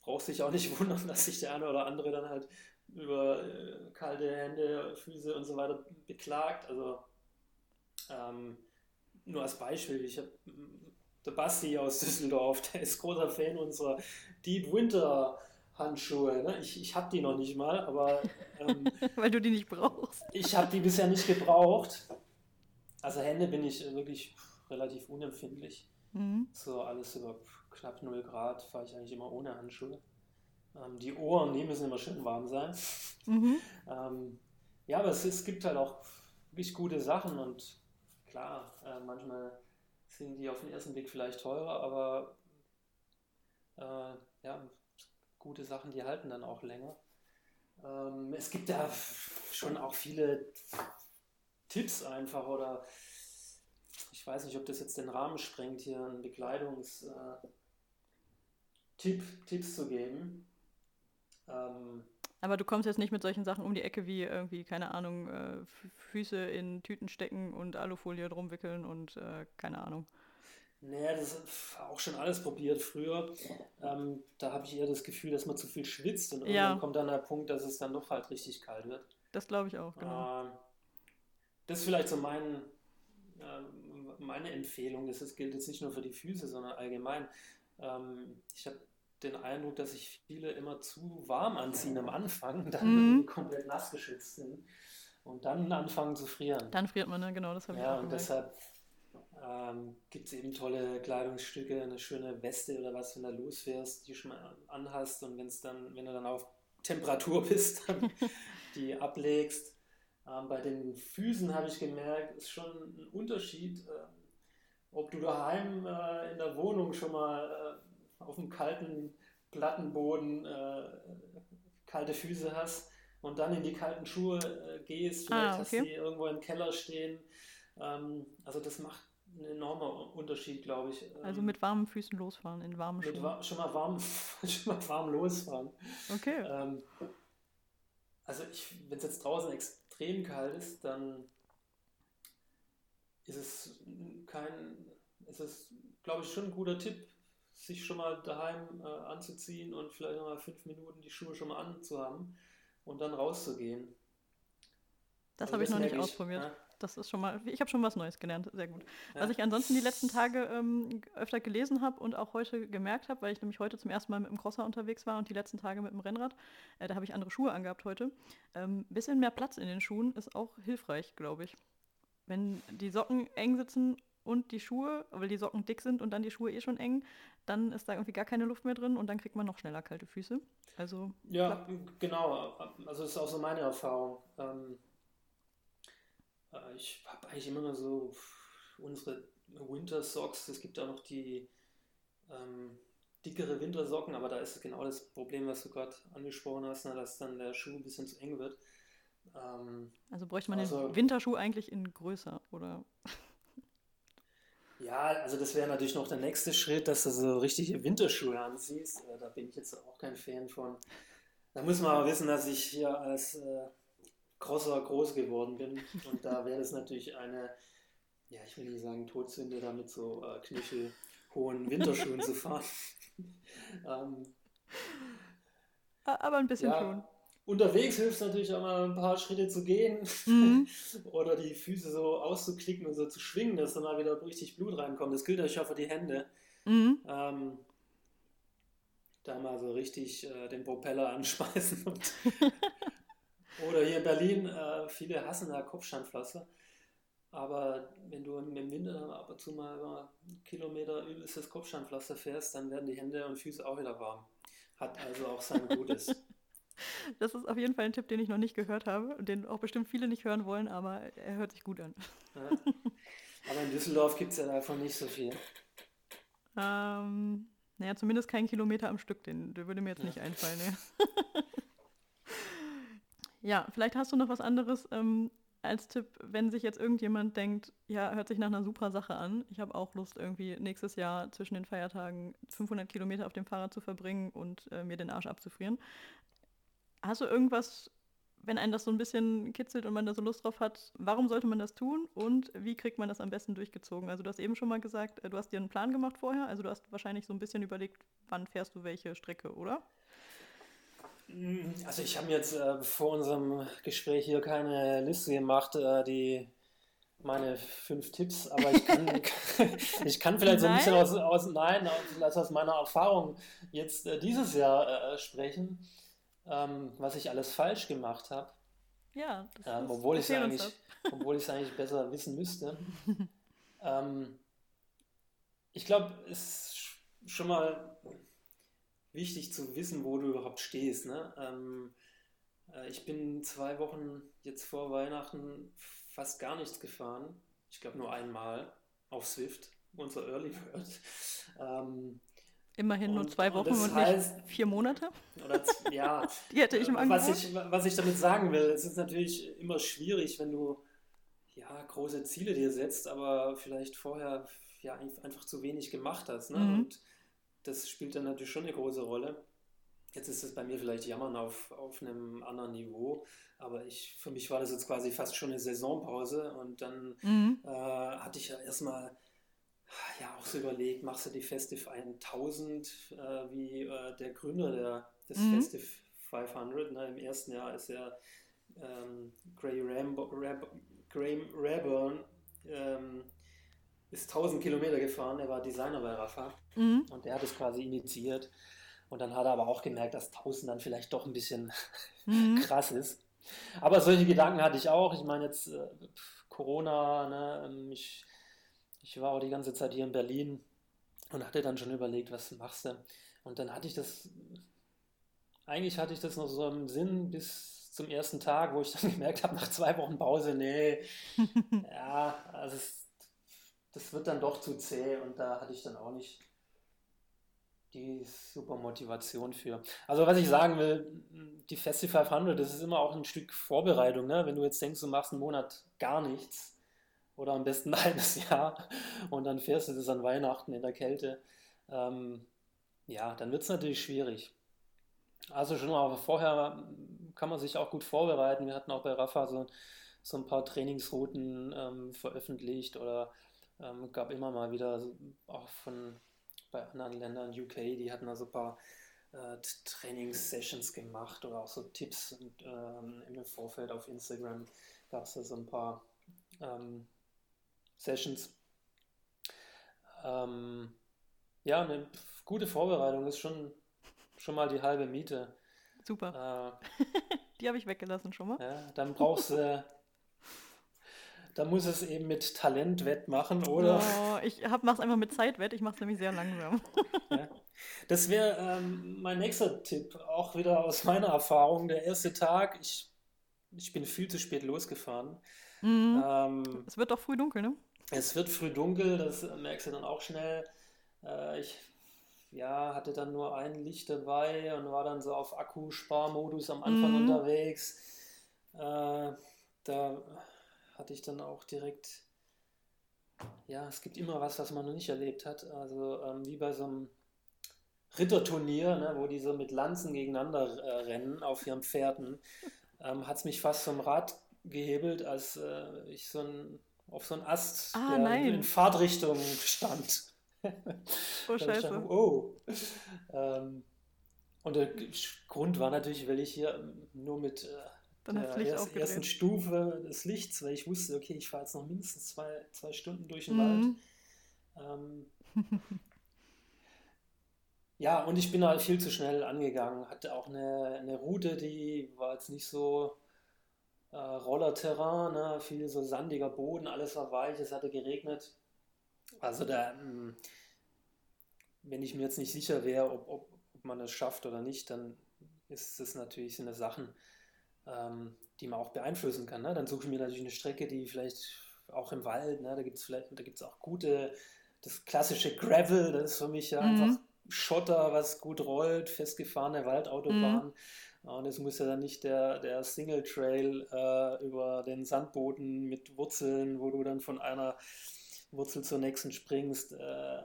brauchst du dich auch nicht wundern, dass sich der eine oder andere dann halt über äh, kalte Hände, Füße und so weiter beklagt. Also ähm, nur als Beispiel, ich habe der Basti aus Düsseldorf, der ist großer Fan unserer Deep Winter Handschuhe. Ne? Ich, ich habe die noch nicht mal, aber. Ähm, Weil du die nicht brauchst. Ich habe die bisher nicht gebraucht. Also Hände bin ich wirklich relativ unempfindlich. Mhm. So alles über knapp 0 Grad fahre ich eigentlich immer ohne Handschuhe. Ähm, die Ohren, die müssen immer schön warm sein. Mhm. ähm, ja, aber es, es gibt halt auch wirklich gute Sachen und klar, äh, manchmal sind die auf den ersten Blick vielleicht teurer, aber äh, ja, gute Sachen, die halten dann auch länger. Ähm, es gibt da schon auch viele Tipps einfach oder ich weiß nicht, ob das jetzt den Rahmen sprengt, hier einen Bekleidungstipp äh, Tipps zu geben. Ähm, aber du kommst jetzt nicht mit solchen Sachen um die Ecke wie irgendwie, keine Ahnung, äh, Füße in Tüten stecken und Alufolie drum wickeln und äh, keine Ahnung. Naja, das auch schon alles probiert früher. Ähm, da habe ich eher das Gefühl, dass man zu viel schwitzt und ja. irgendwann kommt dann der Punkt, dass es dann doch halt richtig kalt wird. Das glaube ich auch, genau. Ähm, das ist vielleicht so mein, äh, meine Empfehlung. Das ist, gilt jetzt nicht nur für die Füße, sondern allgemein. Ähm, ich habe den Eindruck, dass sich viele immer zu warm anziehen am Anfang, dann mhm. komplett nass geschützt sind und dann anfangen zu frieren. Dann friert man, ne? genau, das habe ich ja, auch und deshalb ähm, gibt es eben tolle Kleidungsstücke, eine schöne Weste oder was, wenn du losfährst, die schon mal anhast und wenn's dann, wenn du dann auf Temperatur bist, dann die ablegst. Ähm, bei den Füßen habe ich gemerkt, ist schon ein Unterschied, äh, ob du daheim äh, in der Wohnung schon mal äh, auf dem kalten Plattenboden äh, kalte Füße hast und dann in die kalten Schuhe äh, gehst, vielleicht ah, okay. hast du die irgendwo im Keller stehen. Ähm, also das macht ein enormer Unterschied, glaube ich. Also mit warmen Füßen losfahren, in warmen Schuhen. Wa schon, mal warm, schon mal warm losfahren. Okay. Ähm, also wenn es jetzt draußen extrem kalt ist, dann ist es kein, ist es, glaube ich, schon ein guter Tipp, sich schon mal daheim äh, anzuziehen und vielleicht noch mal fünf Minuten die Schuhe schon mal anzuhaben und dann rauszugehen. Das also habe ich noch nicht ich, ausprobiert. Ja, das ist schon mal, ich habe schon was Neues gelernt, sehr gut. Ja. Was ich ansonsten die letzten Tage ähm, öfter gelesen habe und auch heute gemerkt habe, weil ich nämlich heute zum ersten Mal mit dem Crosser unterwegs war und die letzten Tage mit dem Rennrad, äh, da habe ich andere Schuhe angehabt heute. Ähm, bisschen mehr Platz in den Schuhen ist auch hilfreich, glaube ich. Wenn die Socken eng sitzen und die Schuhe, weil die Socken dick sind und dann die Schuhe eh schon eng, dann ist da irgendwie gar keine Luft mehr drin und dann kriegt man noch schneller kalte Füße. Also ja, klappt. genau. Also das ist auch so meine Erfahrung. Ähm, äh, ich habe eigentlich immer nur so unsere Winter Socks. Es gibt auch noch die ähm, dickere Wintersocken, aber da ist genau das Problem, was du gerade angesprochen hast, ne, dass dann der Schuh ein bisschen zu eng wird. Ähm, also bräuchte man also, den Winterschuh eigentlich in größer, oder? Ja, also das wäre natürlich noch der nächste Schritt, dass du so richtige Winterschuhe anziehst. Äh, da bin ich jetzt auch kein Fan von. Da muss man aber wissen, dass ich hier als äh, Crosser groß geworden bin. Und da wäre das natürlich eine, ja, ich will nicht sagen Todsünde, da mit so äh, knöchelhohen Winterschuhen zu fahren. ähm, aber ein bisschen ja, schon. Unterwegs hilft es natürlich auch mal ein paar Schritte zu gehen mhm. oder die Füße so auszuklicken und so zu schwingen, dass da mal wieder richtig Blut reinkommt. Das gilt natürlich auch für die Hände. Mhm. Ähm, da mal so richtig äh, den Propeller anschmeißen. oder hier in Berlin, äh, viele hassen da Kopfsteinpflaster. Aber wenn du im Winter ab und zu mal über Kilometer übelstes Kopfsteinpflaster fährst, dann werden die Hände und Füße auch wieder warm. Hat also auch sein Gutes. Das ist auf jeden Fall ein Tipp, den ich noch nicht gehört habe und den auch bestimmt viele nicht hören wollen, aber er hört sich gut an. Ja. Aber in Düsseldorf gibt es ja davon nicht so viel. Ähm, naja, zumindest keinen Kilometer am Stück, den, der würde mir jetzt ja. nicht einfallen. Ja. ja, vielleicht hast du noch was anderes ähm, als Tipp, wenn sich jetzt irgendjemand denkt, ja, hört sich nach einer super Sache an. Ich habe auch Lust, irgendwie nächstes Jahr zwischen den Feiertagen 500 Kilometer auf dem Fahrrad zu verbringen und äh, mir den Arsch abzufrieren. Hast du irgendwas, wenn einen das so ein bisschen kitzelt und man da so Lust drauf hat, warum sollte man das tun und wie kriegt man das am besten durchgezogen? Also du hast eben schon mal gesagt, äh, du hast dir einen Plan gemacht vorher, also du hast wahrscheinlich so ein bisschen überlegt, wann fährst du welche Strecke, oder? Mm, also ich habe jetzt äh, vor unserem Gespräch hier keine Liste gemacht, äh, die meine fünf Tipps, aber ich kann, ich kann vielleicht so ein bisschen aus, aus, nein, aus, aus meiner Erfahrung jetzt äh, dieses Jahr äh, sprechen ähm, was ich alles falsch gemacht habe. Ja, ähm, obwohl ich es eigentlich, obwohl ich es eigentlich besser wissen müsste. ähm, ich glaube, es ist schon mal wichtig zu wissen, wo du überhaupt stehst. Ne? Ähm, äh, ich bin zwei Wochen jetzt vor Weihnachten fast gar nichts gefahren. Ich glaube nur einmal auf Swift, unser Early Bird. Ähm, Immerhin und, nur zwei Wochen und, und heißt, nicht vier Monate. Oder, ja, die hätte ich im Angebot. Was ich, was ich damit sagen will, es ist natürlich immer schwierig, wenn du ja, große Ziele dir setzt, aber vielleicht vorher ja, einfach zu wenig gemacht hast. Ne? Mhm. Und das spielt dann natürlich schon eine große Rolle. Jetzt ist es bei mir vielleicht Jammern auf, auf einem anderen Niveau, aber ich, für mich war das jetzt quasi fast schon eine Saisonpause und dann mhm. äh, hatte ich ja erstmal ja auch so überlegt, machst du die Festive 1000 äh, wie äh, der Gründer der, des mhm. Festive 500. Ne? Im ersten Jahr ist er ähm, Gray Rambo, Rab, Graham Raburn ähm, ist 1000 Kilometer gefahren, er war Designer bei Rafa mhm. und der hat es quasi initiiert. Und dann hat er aber auch gemerkt, dass 1000 dann vielleicht doch ein bisschen mhm. krass ist. Aber solche Gedanken hatte ich auch. Ich meine, jetzt äh, Corona, ne, ähm, ich ich war auch die ganze Zeit hier in Berlin und hatte dann schon überlegt, was machst du? Und dann hatte ich das, eigentlich hatte ich das noch so im Sinn bis zum ersten Tag, wo ich dann gemerkt habe, nach zwei Wochen Pause, nee, ja, also es, das wird dann doch zu zäh und da hatte ich dann auch nicht die super Motivation für. Also was ich sagen will, die Festival 500, das ist immer auch ein Stück Vorbereitung. Ne? Wenn du jetzt denkst, du machst einen Monat gar nichts, oder am besten ein halbes Jahr und dann fährst du das an Weihnachten in der Kälte. Ähm, ja, dann wird es natürlich schwierig. Also schon mal vorher kann man sich auch gut vorbereiten. Wir hatten auch bei Rafa so, so ein paar Trainingsrouten ähm, veröffentlicht oder ähm, gab immer mal wieder auch von bei anderen Ländern, UK, die hatten da so ein paar äh, Trainingssessions gemacht oder auch so Tipps und ähm, im Vorfeld auf Instagram gab es da so ein paar ähm, Sessions. Ähm, ja, eine gute Vorbereitung ist schon, schon mal die halbe Miete. Super. Äh, die habe ich weggelassen schon mal. Ja, dann brauchst du. da muss es eben mit Talent wettmachen, oder? Oh, ich mache es einfach mit Zeit wett, ich mache es nämlich sehr langsam. ja. Das wäre ähm, mein nächster Tipp, auch wieder aus meiner Erfahrung. Der erste Tag, ich, ich bin viel zu spät losgefahren. Mhm. Ähm, es wird doch früh dunkel, ne? Es wird früh dunkel, das merkst du dann auch schnell. Äh, ich ja, hatte dann nur ein Licht dabei und war dann so auf Akkusparmodus am Anfang mhm. unterwegs. Äh, da hatte ich dann auch direkt, ja, es gibt immer was, was man noch nicht erlebt hat. Also ähm, wie bei so einem Ritterturnier, ne, wo die so mit Lanzen gegeneinander äh, rennen auf ihren Pferden, ähm, hat es mich fast vom Rad gehebelt, als äh, ich so ein, auf so einen Ast ah, in, Fahrtrichtung stand. Oh, scheiße. Dachte, oh. Ähm, und der Grund war natürlich, weil ich hier nur mit äh, der erst, ersten Stufe des Lichts, weil ich wusste, okay, ich fahre jetzt noch mindestens zwei, zwei Stunden durch den mhm. Wald. Ähm, ja, und ich bin halt viel zu schnell angegangen. Hatte auch eine, eine Route, die war jetzt nicht so äh, Rollerterrain, ne? viel so sandiger Boden, alles war weich, es hatte geregnet. Also da, hm, wenn ich mir jetzt nicht sicher wäre, ob, ob, ob man es schafft oder nicht, dann ist es natürlich sind das Sachen, ähm, die man auch beeinflussen kann. Ne? Dann suche ich mir natürlich eine Strecke, die vielleicht auch im Wald, ne? da gibt es vielleicht, da gibt es auch gute, das klassische Gravel, das ist für mich ja mhm. einfach Schotter, was gut rollt, festgefahrene Waldautobahn. Mhm. Und es muss ja dann nicht der, der Single Trail äh, über den Sandboden mit Wurzeln, wo du dann von einer Wurzel zur nächsten springst, äh,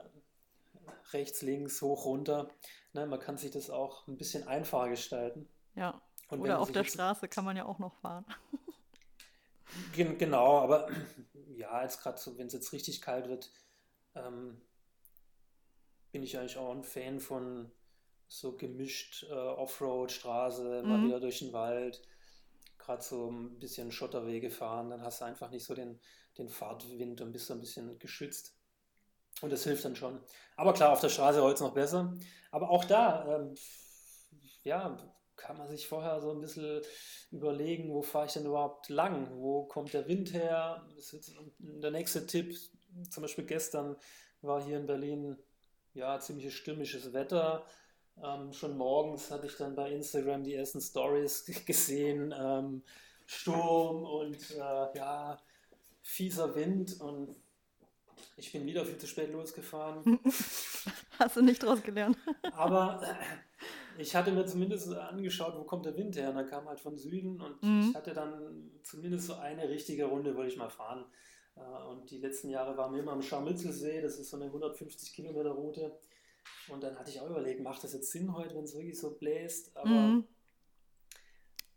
rechts, links, hoch, runter. Ne, man kann sich das auch ein bisschen einfacher gestalten. Ja. Und Oder auf der Straße kann man ja auch noch fahren. Gen genau, aber ja, jetzt gerade so, wenn es jetzt richtig kalt wird, ähm, bin ich eigentlich auch ein Fan von so gemischt äh, Offroad-Straße, mhm. mal wieder durch den Wald, gerade so ein bisschen Schotterwege fahren, dann hast du einfach nicht so den, den Fahrtwind und bist so ein bisschen geschützt. Und das hilft dann schon. Aber klar, auf der Straße rollt es noch besser. Aber auch da, ähm, ja, kann man sich vorher so ein bisschen überlegen, wo fahre ich denn überhaupt lang? Wo kommt der Wind her? Der nächste Tipp. Zum Beispiel gestern war hier in Berlin ja ziemlich stürmisches Wetter. Ähm, schon morgens hatte ich dann bei Instagram die ersten Stories gesehen. Ähm, Sturm und äh, ja, fieser Wind und ich bin wieder viel zu spät losgefahren. Hast du nicht draus gelernt? Aber äh, ich hatte mir zumindest angeschaut, wo kommt der Wind her. Und er kam halt von Süden und mhm. ich hatte dann zumindest so eine richtige Runde, wollte ich mal fahren. Äh, und die letzten Jahre waren wir immer am Scharmützelsee, das ist so eine 150 Kilometer Route. Und dann hatte ich auch überlegt, macht das jetzt Sinn heute, wenn es wirklich so bläst? Aber mhm.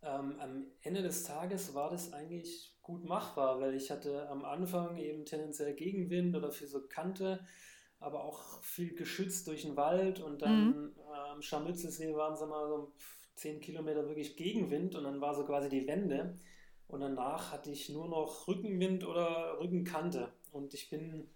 ähm, am Ende des Tages war das eigentlich gut machbar, weil ich hatte am Anfang eben tendenziell Gegenwind oder für so Kante, aber auch viel geschützt durch den Wald und dann mhm. Am Scharmützelsee waren es mal so 10 Kilometer wirklich Gegenwind und dann war so quasi die Wende und danach hatte ich nur noch Rückenwind oder Rückenkante und ich bin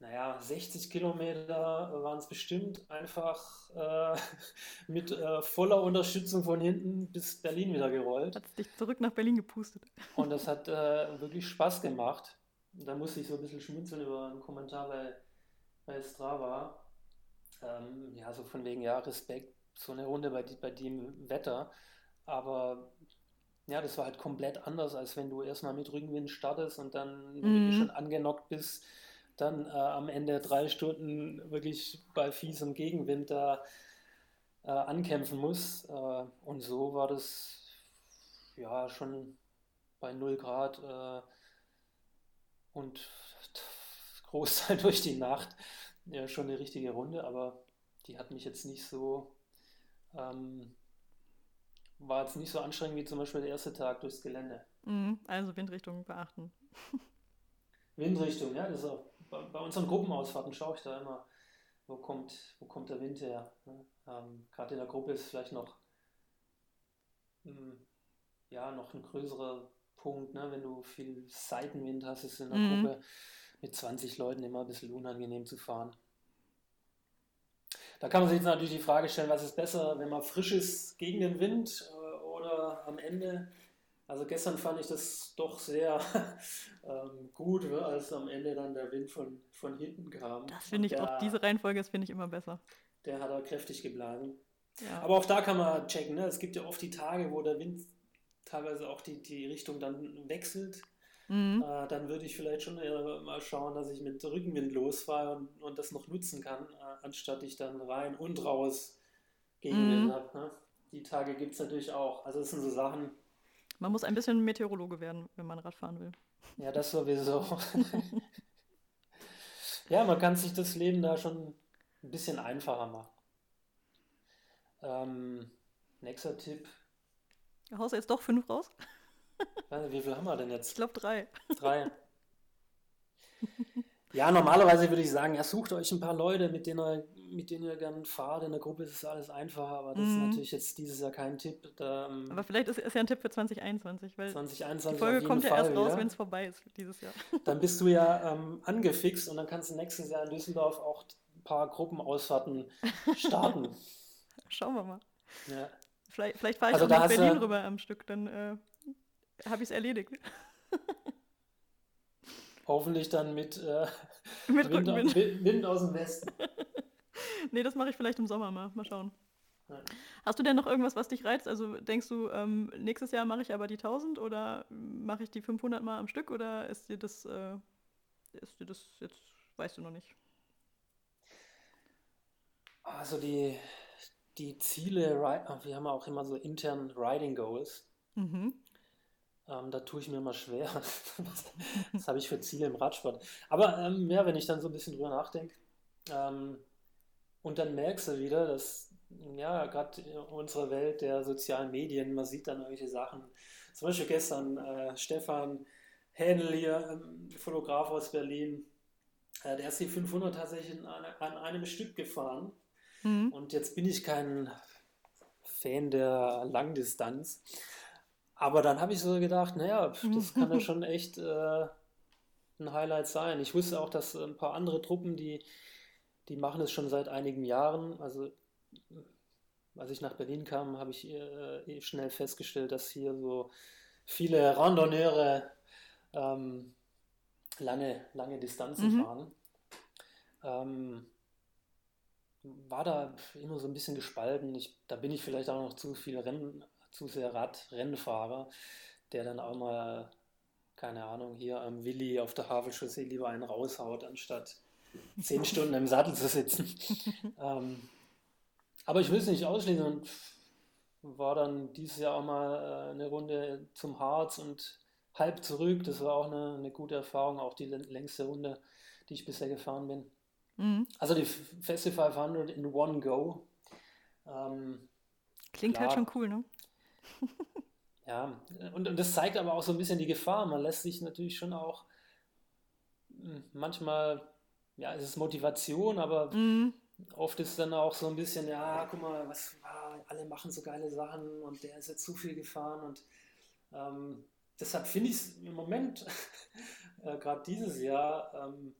naja, 60 Kilometer waren es bestimmt, einfach äh, mit äh, voller Unterstützung von hinten bis Berlin wieder gerollt. Hat dich zurück nach Berlin gepustet. Und das hat äh, wirklich Spaß gemacht. Da musste ich so ein bisschen schmunzeln über einen Kommentar bei, bei Strava. Ähm, ja, so von wegen, ja, Respekt, so eine Runde bei, bei dem Wetter. Aber ja, das war halt komplett anders, als wenn du erstmal mit Rückenwind startest und dann mhm. schon angenockt bist dann äh, am Ende drei Stunden wirklich bei fiesem Gegenwind da äh, ankämpfen muss. Äh, und so war das ja schon bei 0 Grad äh, und Großteil durch die Nacht ja schon eine richtige Runde, aber die hat mich jetzt nicht so, ähm, war jetzt nicht so anstrengend wie zum Beispiel der erste Tag durchs Gelände. Mhm, also Windrichtung beachten. Windrichtung, ja, das ist auch bei, bei unseren Gruppenausfahrten schaue ich da immer, wo kommt, wo kommt der Wind her. Ne? Ähm, Gerade in der Gruppe ist vielleicht noch, mh, hm, ja, noch ein größerer Punkt, ne? wenn du viel Seitenwind hast, ist in einer mhm. Gruppe mit 20 Leuten immer ein bisschen unangenehm zu fahren. Da kann man sich jetzt natürlich die Frage stellen, was ist besser, wenn man frisch ist gegen den Wind äh, oder am Ende. Also gestern fand ich das doch sehr ähm, gut, ne, als am Ende dann der Wind von, von hinten kam. Das finde ich der, auch, diese Reihenfolge finde ich immer besser. Der hat da kräftig geblasen. Ja. Aber auch da kann man checken, ne? es gibt ja oft die Tage, wo der Wind teilweise auch die, die Richtung dann wechselt. Mhm. Äh, dann würde ich vielleicht schon mal schauen, dass ich mit Rückenwind losfahre und, und das noch nutzen kann, äh, anstatt ich dann rein und raus Gegenwind mhm. habe. Ne? Die Tage gibt es natürlich auch. Also das sind so Sachen. Man muss ein bisschen Meteorologe werden, wenn man Radfahren will. Ja, das sowieso. ja, man kann sich das Leben da schon ein bisschen einfacher machen. Ähm, nächster Tipp. Haust du jetzt doch fünf raus? Wie viel haben wir denn jetzt? Ich glaube drei. Drei. Ja, normalerweise würde ich sagen, ja, sucht euch ein paar Leute, mit denen ihr, mit denen ihr gerne fahrt. In der Gruppe ist es alles einfacher, aber das mhm. ist natürlich jetzt dieses Jahr kein Tipp. Da, ähm, aber vielleicht ist es ja ein Tipp für 2021, weil 2021 die Folge kommt ja Fall, erst raus, wenn es vorbei ist dieses Jahr. Dann bist du ja ähm, angefixt und dann kannst du nächstes Jahr in Düsseldorf auch ein paar Gruppenausfahrten starten. Schauen wir mal. Ja. Vielleicht, vielleicht fahre ich also auch nach Berlin du... rüber am Stück, dann äh, habe ich es erledigt. Hoffentlich dann mit, äh, mit Wind, Rückenwind. Wind aus dem Westen. nee, das mache ich vielleicht im Sommer mal. Mal schauen. Ja. Hast du denn noch irgendwas, was dich reizt? Also denkst du, ähm, nächstes Jahr mache ich aber die 1000 oder mache ich die 500 mal am Stück oder ist dir das, äh, ist dir das jetzt, weißt du noch nicht? Also die, die Ziele, wir haben auch immer so intern Riding Goals. Mhm. Ähm, da tue ich mir mal schwer. Was habe ich für Ziele im Radsport? Aber ähm, ja, wenn ich dann so ein bisschen drüber nachdenke, ähm, und dann merkst du wieder, dass ja, gerade in unserer Welt der sozialen Medien, man sieht dann irgendwelche Sachen. Zum Beispiel gestern äh, Stefan Händel hier, ähm, Fotograf aus Berlin, äh, der ist die 500 tatsächlich an, an einem Stück gefahren. Mhm. Und jetzt bin ich kein Fan der Langdistanz. Aber dann habe ich so gedacht, naja, das kann ja schon echt äh, ein Highlight sein. Ich wusste auch, dass ein paar andere Truppen, die, die machen es schon seit einigen Jahren. Also als ich nach Berlin kam, habe ich äh, schnell festgestellt, dass hier so viele Randonneure ähm, lange, lange Distanzen mhm. fahren. Ähm, war da immer so ein bisschen gespalten. Ich, da bin ich vielleicht auch noch zu viel Rennen zu sehr Radrennfahrer, der dann auch mal, keine Ahnung, hier am Willi auf der Havelchaussee lieber einen raushaut, anstatt zehn Stunden im Sattel zu sitzen. ähm, aber ich will es nicht ausschließen und war dann dieses Jahr auch mal äh, eine Runde zum Harz und halb zurück. Das war auch eine, eine gute Erfahrung, auch die längste Runde, die ich bisher gefahren bin. Mhm. Also die Festival 500 in One Go. Ähm, Klingt klar, halt schon cool, ne? Ja, und, und das zeigt aber auch so ein bisschen die Gefahr. Man lässt sich natürlich schon auch hm, manchmal, ja, es ist Motivation, aber mhm. oft ist dann auch so ein bisschen, ja, guck mal, was, ah, alle machen so geile Sachen und der ist jetzt zu viel gefahren und ähm, deshalb finde ich es im Moment, äh, gerade dieses Jahr, ähm,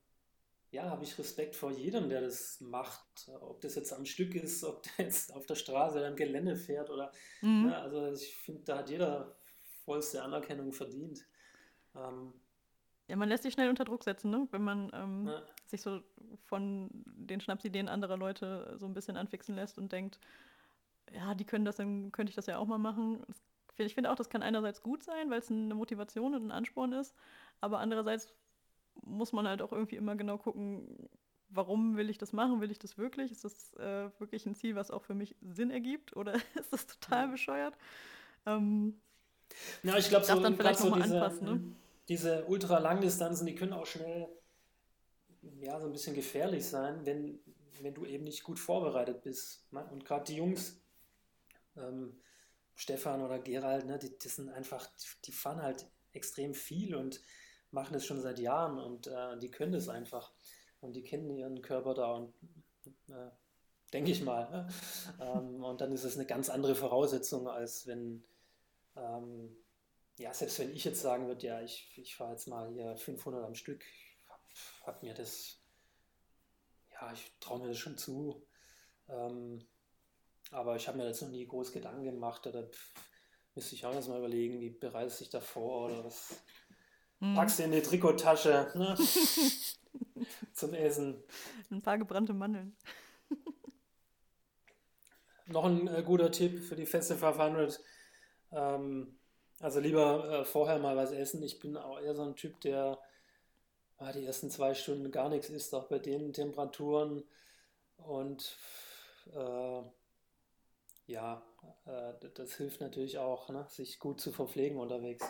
ja, habe ich Respekt vor jedem, der das macht. Ob das jetzt am Stück ist, ob der jetzt auf der Straße oder im Gelände fährt oder. Mhm. Ne, also ich finde, da hat jeder vollste Anerkennung verdient. Ähm, ja, man lässt sich schnell unter Druck setzen, ne? wenn man ähm, ja. sich so von den Schnapsideen anderer Leute so ein bisschen anfixen lässt und denkt, ja, die können das, dann könnte ich das ja auch mal machen. Ich finde auch, das kann einerseits gut sein, weil es eine Motivation und ein Ansporn ist, aber andererseits muss man halt auch irgendwie immer genau gucken, warum will ich das machen? Will ich das wirklich? Ist das äh, wirklich ein Ziel, was auch für mich Sinn ergibt? Oder ist das total bescheuert? Ähm, ja, ich glaube, so, dann vielleicht so diese, anpassen, ne? diese ultra-Langdistanzen, die können auch schnell ja, so ein bisschen gefährlich sein, wenn, wenn du eben nicht gut vorbereitet bist. Ne? Und gerade die Jungs, ähm, Stefan oder Gerald, ne, die, die sind einfach, die fahren halt extrem viel und machen es schon seit Jahren und äh, die können es einfach. Und die kennen ihren Körper da und äh, denke ich mal. Ne? ähm, und dann ist es eine ganz andere Voraussetzung, als wenn, ähm, ja, selbst wenn ich jetzt sagen würde, ja, ich, ich fahre jetzt mal hier 500 am Stück, habe hab mir das, ja, ich traue mir das schon zu. Ähm, aber ich habe mir jetzt noch nie groß Gedanken gemacht oder pff, müsste ich auch erst mal überlegen, wie bereitest du dich davor oder was. Packst du in die Trikottasche ne? zum Essen. Ein paar gebrannte Mandeln. Noch ein äh, guter Tipp für die Feste 500. Ähm, also lieber äh, vorher mal was essen. Ich bin auch eher so ein Typ, der ah, die ersten zwei Stunden gar nichts isst, auch bei den Temperaturen. Und äh, ja, äh, das hilft natürlich auch, ne, sich gut zu verpflegen unterwegs.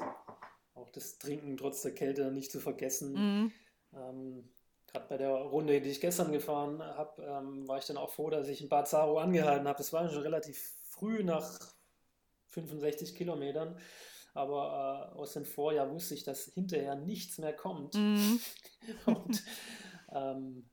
Auch das Trinken trotz der Kälte nicht zu vergessen. Mhm. Ähm, Gerade bei der Runde, die ich gestern gefahren habe, ähm, war ich dann auch froh, dass ich in Bad Saro angehalten habe. Das war schon relativ früh nach 65 Kilometern. Aber äh, aus dem Vorjahr wusste ich, dass hinterher nichts mehr kommt. Mhm. Und ähm,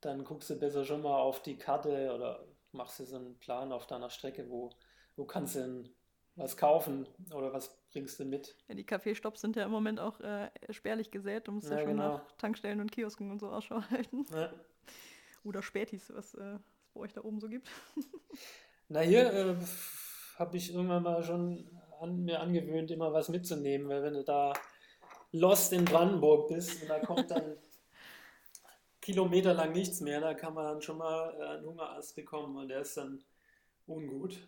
dann guckst du besser schon mal auf die Karte oder machst du so einen Plan auf deiner Strecke, wo, wo kannst du denn was kaufen oder was bringst du mit? Ja, die Kaffeestops sind ja im Moment auch äh, spärlich gesät, um es ja, ja, schon genau. nach Tankstellen und Kiosken und so Ausschau halten. Ja. Oder Spätis, was äh, es bei euch da oben so gibt. Na, hier äh, habe ich irgendwann mal schon an, mir angewöhnt, immer was mitzunehmen, weil wenn du da lost in Brandenburg bist und da kommt dann kilometerlang nichts mehr, da kann man dann schon mal äh, einen Hungerast bekommen und der ist dann ungut.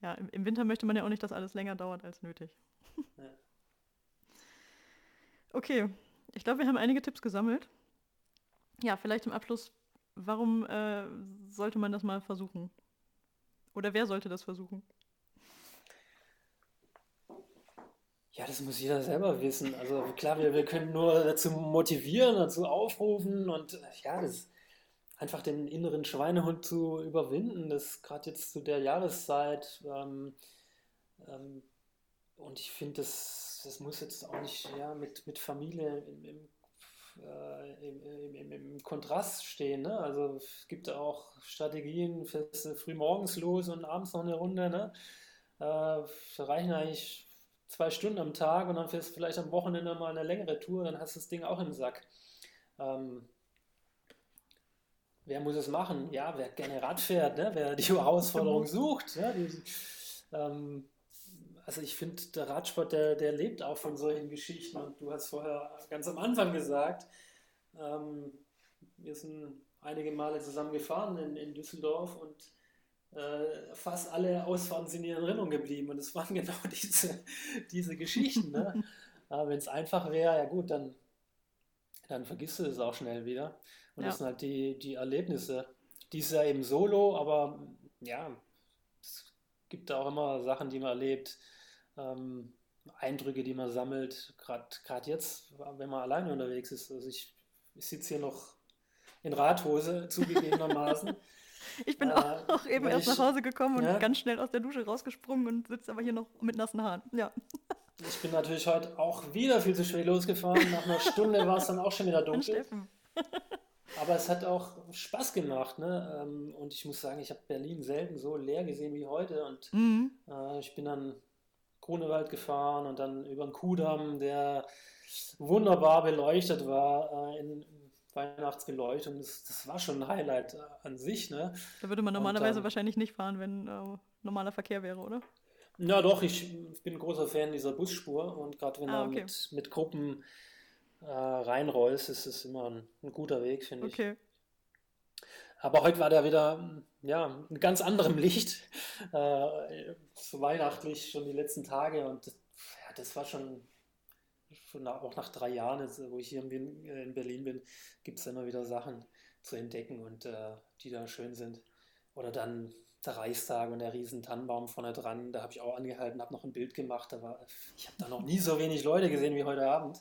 Ja, im, im, Winter möchte man ja auch nicht, dass alles länger dauert als nötig. Ja. Okay, ich glaube, wir haben einige Tipps gesammelt. Ja, vielleicht im Abschluss, warum äh, sollte man das mal versuchen? Oder wer sollte das versuchen? Ja, das muss jeder selber wissen. Also klar, wir, wir können nur dazu motivieren, dazu aufrufen und ja, das einfach den inneren Schweinehund zu überwinden, das gerade jetzt zu der Jahreszeit. Ähm, ähm, und ich finde, das, das muss jetzt auch nicht ja, mit, mit Familie im, im, äh, im, im, im, Kontrast stehen. Ne? Also es gibt auch Strategien, fährst früh morgens los und abends noch eine Runde. Ne? Äh, reichen eigentlich zwei Stunden am Tag und dann fährst du vielleicht am Wochenende mal eine längere Tour, dann hast du das Ding auch im Sack. Ähm, wer muss es machen? Ja, wer gerne Rad fährt, ne? wer die Herausforderung sucht. Ja, die, ähm, also ich finde, der Radsport, der, der lebt auch von solchen Geschichten. Und du hast vorher ganz am Anfang gesagt, ähm, wir sind einige Male zusammen gefahren in, in Düsseldorf und äh, fast alle Ausfahrten sind in Erinnerung geblieben. Und es waren genau diese, diese Geschichten. Ne? Wenn es einfach wäre, ja gut, dann, dann vergisst du es auch schnell wieder. Und ja. das sind halt die, die Erlebnisse. Die ist ja eben solo, aber ja, es gibt da auch immer Sachen, die man erlebt. Ähm, Eindrücke, die man sammelt, gerade jetzt, wenn man alleine unterwegs ist. Also ich, ich sitze hier noch in Radhose, zugegebenermaßen. Ich bin äh, auch, auch, eben erst ich, nach Hause gekommen und ja? ganz schnell aus der Dusche rausgesprungen und sitze aber hier noch mit nassen Haaren. Ja. Ich bin natürlich heute auch wieder viel zu spät losgefahren. Nach einer Stunde war es dann auch schon wieder dunkel. Aber es hat auch Spaß gemacht. Ne? Ähm, und ich muss sagen, ich habe Berlin selten so leer gesehen wie heute. Und mhm. Äh, ich bin dann Grunewald gefahren und dann über den Kudamm, der wunderbar beleuchtet war, äh, in, Weihnachtsbeleuchtung, das, das war schon ein Highlight äh, an sich. Ne? Da würde man normalerweise dann, wahrscheinlich nicht fahren, wenn äh, normaler Verkehr wäre, oder? Ja, doch, ich bin ein großer Fan dieser Busspur und gerade wenn ah, okay. du mit, mit Gruppen äh, reinrollst, ist es immer ein, ein guter Weg, finde okay. ich. Aber heute war der wieder ja, in ganz anderem Licht, äh, so weihnachtlich schon die letzten Tage und ja, das war schon schon auch nach drei Jahren, jetzt, wo ich hier in Berlin bin, gibt es immer wieder Sachen zu entdecken und äh, die da schön sind. Oder dann der Reichstag und der riesen Tannenbaum vorne dran, da habe ich auch angehalten, habe noch ein Bild gemacht. Da war, ich habe da noch nie so wenig Leute gesehen wie heute Abend.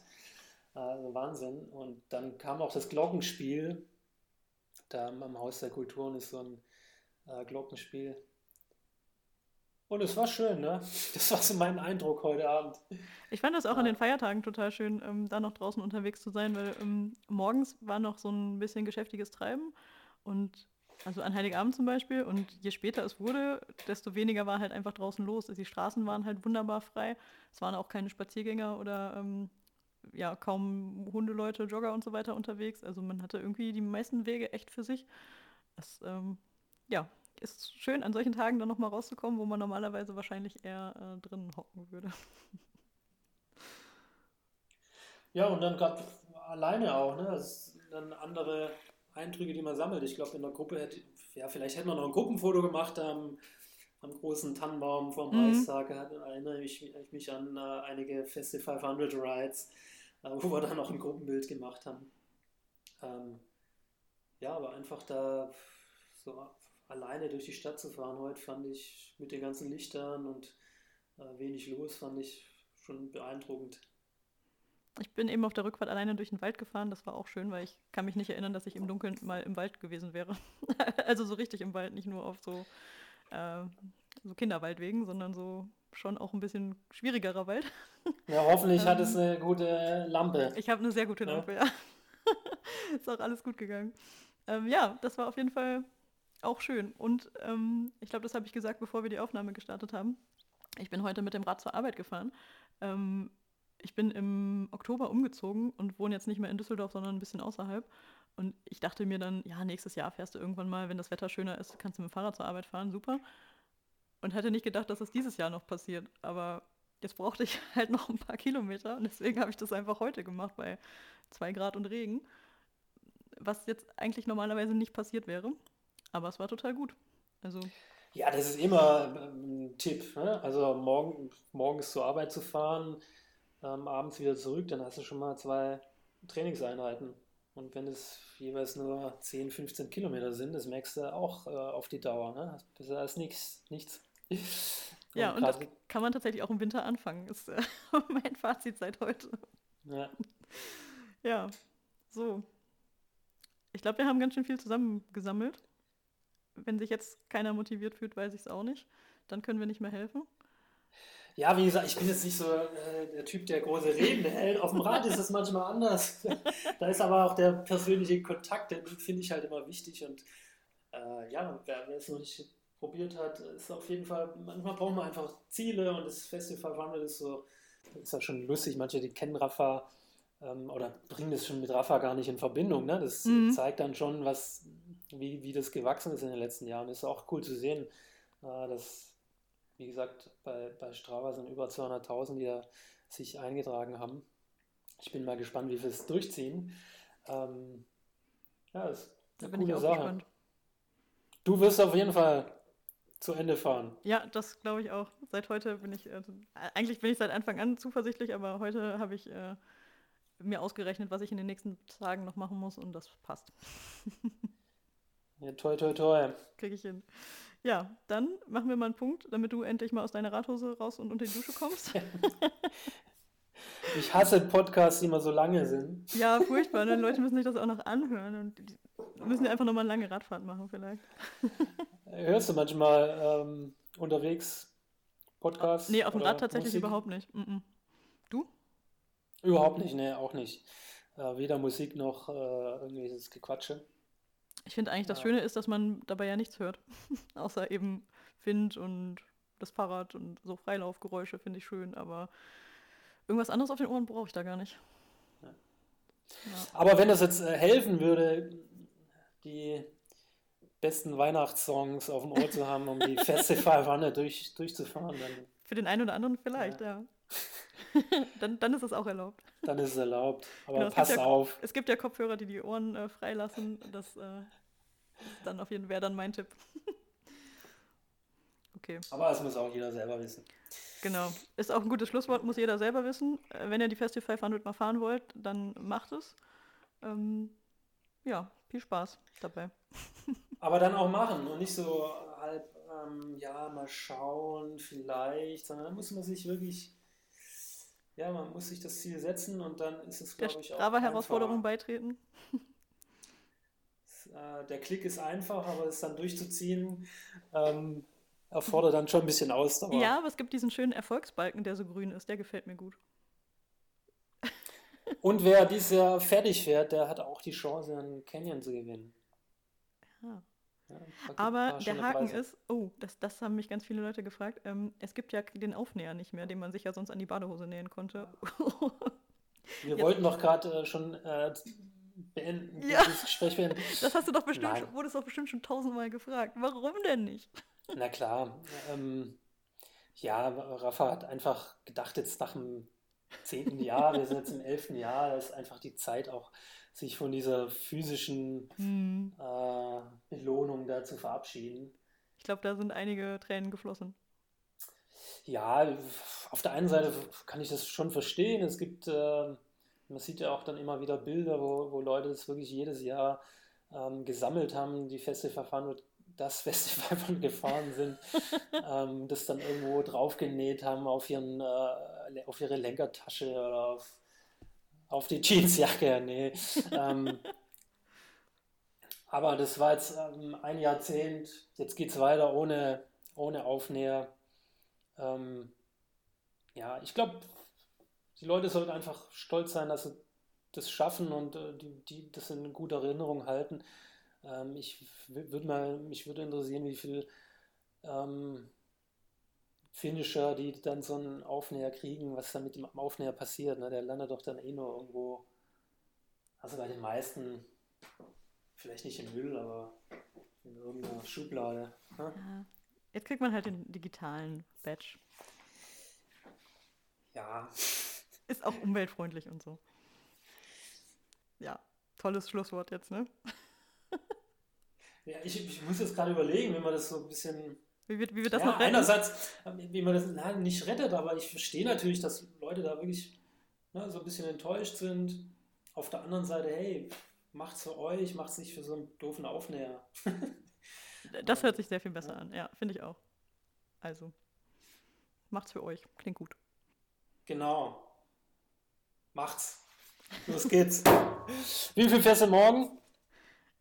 Also Wahnsinn. Und dann kam auch das Glockenspiel. Da am Haus der Kulturen ist so ein äh, Glockenspiel und es war schön, ne? Das war so mein Eindruck heute Abend. Ich fand das auch ja. an den Feiertagen total schön, ähm, da noch draußen unterwegs zu sein, weil ähm, morgens war noch so ein bisschen geschäftiges Treiben und Also an Heiligabend zum Beispiel. Und je später es wurde, desto weniger war halt einfach draußen los. Die Straßen waren halt wunderbar frei. Es waren auch keine Spaziergänger oder ähm, ja, kaum Hundeleute, Jogger und so weiter unterwegs. Also man hatte irgendwie die meisten Wege echt für sich. Das, ähm, ja, ist schön, an solchen Tagen dann nochmal rauszukommen, wo man normalerweise wahrscheinlich eher äh, drinnen hocken würde. Ja, und dann gerade alleine auch, ne? Das sind dann andere Eindrücke, die man sammelt. Ich glaube, in der Gruppe hätte, ja, vielleicht hätte man noch ein Gruppenfoto gemacht am, am großen Tannenbaum vom mhm. Reichstag. Da erinnere ich, ich mich an äh, einige Festival 500 Rides, äh, wo wir dann noch ein Gruppenbild gemacht haben. Ähm, ja, aber einfach da so alleine durch die Stadt zu fahren heute fand ich mit den ganzen Lichtern und äh, wenig los, fand ich schon beeindruckend. Ich bin eben auf der Rückfahrt alleine durch den Wald gefahren. Das war auch schön, weil ich kann mich nicht erinnern, dass ich im Dunkeln mal im Wald gewesen wäre. also so richtig im Wald, nicht nur auf so, äh, so Kinderwaldwegen, sondern so schon auch ein bisschen schwierigerer Wald. Ja, hoffentlich hat es ähm, eine gute Lampe. Ich habe eine sehr gute Lampe, ja. ja. Ist auch alles gut gegangen. Ähm, ja, das war auf jeden Fall auch schön. Und ähm, ich glaube, das habe ich gesagt, bevor wir die Aufnahme gestartet haben. Ich bin heute mit dem Rad zur Arbeit gefahren. Ähm, ich bin im Oktober umgezogen und wohne jetzt nicht mehr in Düsseldorf, sondern ein bisschen außerhalb. Und ich dachte mir dann, ja, nächstes Jahr fährst du irgendwann mal, wenn das Wetter schöner ist, kannst du mit dem Fahrrad zur Arbeit fahren, super. Und hätte nicht gedacht, dass das dieses Jahr noch passiert. Aber jetzt brauchte ich halt noch ein paar Kilometer und deswegen habe ich das einfach heute gemacht bei zwei Grad und Regen. Was jetzt eigentlich normalerweise nicht passiert wäre. Aber es war total gut. Also. Ja, das ist immer ein Tipp. Ne? Also morgen, morgens zur Arbeit zu fahren, ähm, abends wieder zurück, dann hast du schon mal zwei Trainingseinheiten. Und wenn es jeweils nur 10, 15 Kilometer sind, das merkst du auch äh, auf die Dauer. Ne? Das ist besser als nichts. Ja, und das kann man tatsächlich auch im Winter anfangen, ist äh, mein Fazit seit heute. Ja. ja, so. Ich glaube, wir haben ganz schön viel zusammengesammelt. Wenn sich jetzt keiner motiviert fühlt, weiß ich es auch nicht. Dann können wir nicht mehr helfen. Ja, wie gesagt, ich bin jetzt nicht so äh, der Typ, der große Reden hält. Auf dem Rad ist es manchmal anders. da ist aber auch der persönliche Kontakt, den finde ich halt immer wichtig. Und äh, ja, wer, wer es noch nicht probiert hat, ist auf jeden Fall, manchmal braucht man einfach Ziele und das Festival Wandel ist so, ist ja schon lustig. Manche, die kennen Rafa ähm, oder bringen das schon mit Rafa gar nicht in Verbindung. Ne? Das mhm. zeigt dann schon, was, wie, wie das gewachsen ist in den letzten Jahren. Ist auch cool zu sehen, äh, dass wie gesagt, bei, bei Strava sind über 200.000, die da sich eingetragen haben. Ich bin mal gespannt, wie wir es durchziehen. Ähm, ja, das ist da bin ich auch Sache. gespannt. Du wirst auf jeden Fall zu Ende fahren. Ja, das glaube ich auch. Seit heute bin ich, also, eigentlich bin ich seit Anfang an zuversichtlich, aber heute habe ich äh, mir ausgerechnet, was ich in den nächsten Tagen noch machen muss und das passt. ja, toi, toi, toi. Kriege ich hin. Ja, dann machen wir mal einen Punkt, damit du endlich mal aus deiner Radhose raus und unter die Dusche kommst. ich hasse Podcasts, die immer so lange sind. Ja, furchtbar. Ne? Leute müssen sich das auch noch anhören und müssen ja einfach nochmal eine lange Radfahrt machen vielleicht. Hörst du manchmal ähm, unterwegs Podcasts? Nee, auf dem Rad tatsächlich Musik? überhaupt nicht. Mm -mm. Du? Überhaupt nicht, nee, auch nicht. Äh, weder Musik noch äh, irgendwelches Gequatsche. Ich finde eigentlich, das ja. Schöne ist, dass man dabei ja nichts hört. Außer eben Wind und das Fahrrad und so Freilaufgeräusche finde ich schön, aber irgendwas anderes auf den Ohren brauche ich da gar nicht. Ja. Ja. Aber wenn das jetzt äh, helfen würde, die besten Weihnachtssongs auf dem Ohr zu haben, um die Festivalwanne durch, durchzufahren, dann. Für den einen oder anderen vielleicht, ja. dann, dann ist es auch erlaubt. Dann ist es erlaubt. Aber genau, pass auf. es gibt ja Kopfhörer, die die Ohren äh, freilassen. Das äh, dann auf jeden wäre dann mein Tipp. okay. Aber das muss auch jeder selber wissen. Genau. Ist auch ein gutes Schlusswort, muss jeder selber wissen. Äh, wenn ihr die Festival 500 mal fahren wollt, dann macht es. Ähm, ja, viel Spaß dabei. Aber dann auch machen und nicht so halb, ähm, ja, mal schauen, vielleicht, sondern dann muss man sich wirklich ja, man muss sich das Ziel setzen und dann ist es, glaube ich, auch. Aber Herausforderung beitreten. Äh, der Klick ist einfach, aber es dann durchzuziehen, ähm, erfordert dann schon ein bisschen Ausdauer. Ja, aber es gibt diesen schönen Erfolgsbalken, der so grün ist. Der gefällt mir gut. Und wer dieses Jahr fertig fährt, der hat auch die Chance, einen Canyon zu gewinnen. Ja. Ja, Aber der Haken Preise. ist, oh, das, das haben mich ganz viele Leute gefragt, ähm, es gibt ja den Aufnäher nicht mehr, den man sich ja sonst an die Badehose nähen konnte. Wir Jetzt- wollten doch gerade äh, schon äh, beenden, Ja. das Gespräch beenden. Das hast du doch bestimmt, Nein. wurdest doch bestimmt schon tausendmal gefragt. Warum denn nicht? Na klar. Ähm, ja, Rafa hat einfach gedacht, jetzt nach dem zehnten Jahr, wir sind jetzt im elften Jahr, da ist einfach die Zeit auch, sich von dieser physischen Hm. äh, Belohnung da zu verabschieden. Ich glaube, da sind einige Tränen geflossen. Ja, auf der einen Seite kann ich das schon verstehen. Es gibt, äh, man sieht ja auch dann immer wieder Bilder, wo, wo Leute das wirklich jedes Jahr ähm, gesammelt haben, die Festival fahren und das Festival von gefahren sind, ähm, das dann irgendwo draufgenäht haben auf ihren, äh, auf ihre Lenkertasche oder auf, auf die Jeansjacke. Nee. Ähm, aber das war jetzt ähm, ein Jahrzehnt, jetzt geht es weiter ohne, ohne Aufnäher. Ähm, ja, ich glaube, die Leute sollten einfach stolz sein, dass sie das schaffen und äh, die, die das in guter Erinnerung halten. Ähm, ich würde mal, mich würde interessieren, wie viel ähm, Finisher, die dann so einen Aufnäher kriegen, was dann mit dem Aufnäher passiert. Ne? Der landet doch dann eh nur irgendwo, also bei den meisten, vielleicht nicht im Müll, aber in irgendeiner Schublade. Ne? Ja. Jetzt kriegt man halt den digitalen Badge. Ja, Ist auch umweltfreundlich und so. Ja, tolles Schlusswort jetzt, ne? Ja, ich, ich muss jetzt gerade überlegen, wie man das so ein bisschen. Wie wird, wie wird das ja, noch retten? einerseits, wie man das na, nicht rettet, aber ich verstehe natürlich, dass Leute da wirklich ne, so ein bisschen enttäuscht sind. Auf der anderen Seite, hey, macht's für euch, macht's nicht für so einen doofen Aufnäher. Das hört sich sehr viel besser an. Ja, finde ich auch. Also, macht's für euch. Klingt gut. Genau. Macht's. Los geht's. Wie viel fährst du morgen?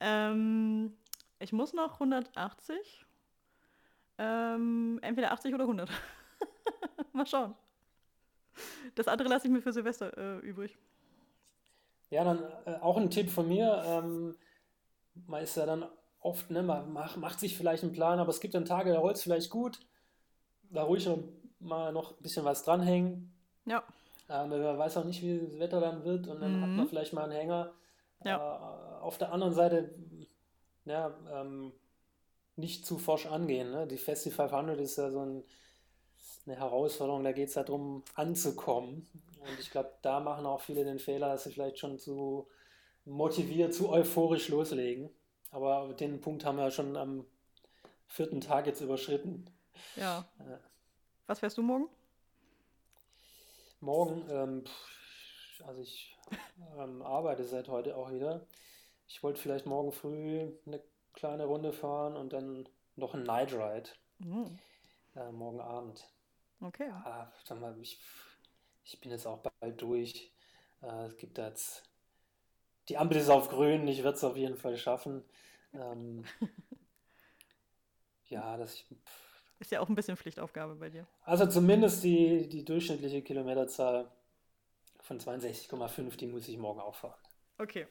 Ähm, ich muss noch 180. Ähm, entweder 80 oder 100. Mal schauen. Das andere lasse ich mir für Silvester äh, übrig. Ja, dann äh, auch ein Tipp von mir. Ähm, man ist ja dann oft, ne, man macht, macht sich vielleicht einen Plan, aber es gibt dann Tage, da rollt es vielleicht gut. Da ruhig noch, mal noch ein bisschen was dranhängen. Ja, Ähm, man weiß auch nicht, wie das Wetter dann wird und dann hat man Mhm. vielleicht mal einen Hänger. Ja. Äh, auf der anderen Seite, ja, ähm, nicht zu forsch angehen. Ne? Die Festival 500 ist ja so ein, eine Herausforderung, da geht es ja darum, anzukommen. Und ich glaube, da machen auch viele den Fehler, dass sie vielleicht schon zu motiviert, zu euphorisch loslegen. Aber den Punkt haben wir ja schon am vierten Tag jetzt überschritten. ja. Ja. Was fährst du morgen? Morgen, ähm, also ich ähm, arbeite seit heute auch wieder. Ich wollte vielleicht morgen früh eine kleine Runde fahren und dann noch ein Night Ride Hm, äh, morgen Abend. okay. Ah, sag mal, ich, ich bin jetzt auch bald durch. Äh, es gibt da jetzt, die Ampel ist auf grün, ich werde es auf jeden Fall schaffen. Ähm, ja, das, Ist ja auch ein bisschen Pflichtaufgabe bei dir. also zumindest die, die durchschnittliche Kilometerzahl von 62,5, die muss ich morgen auch fahren. Okay.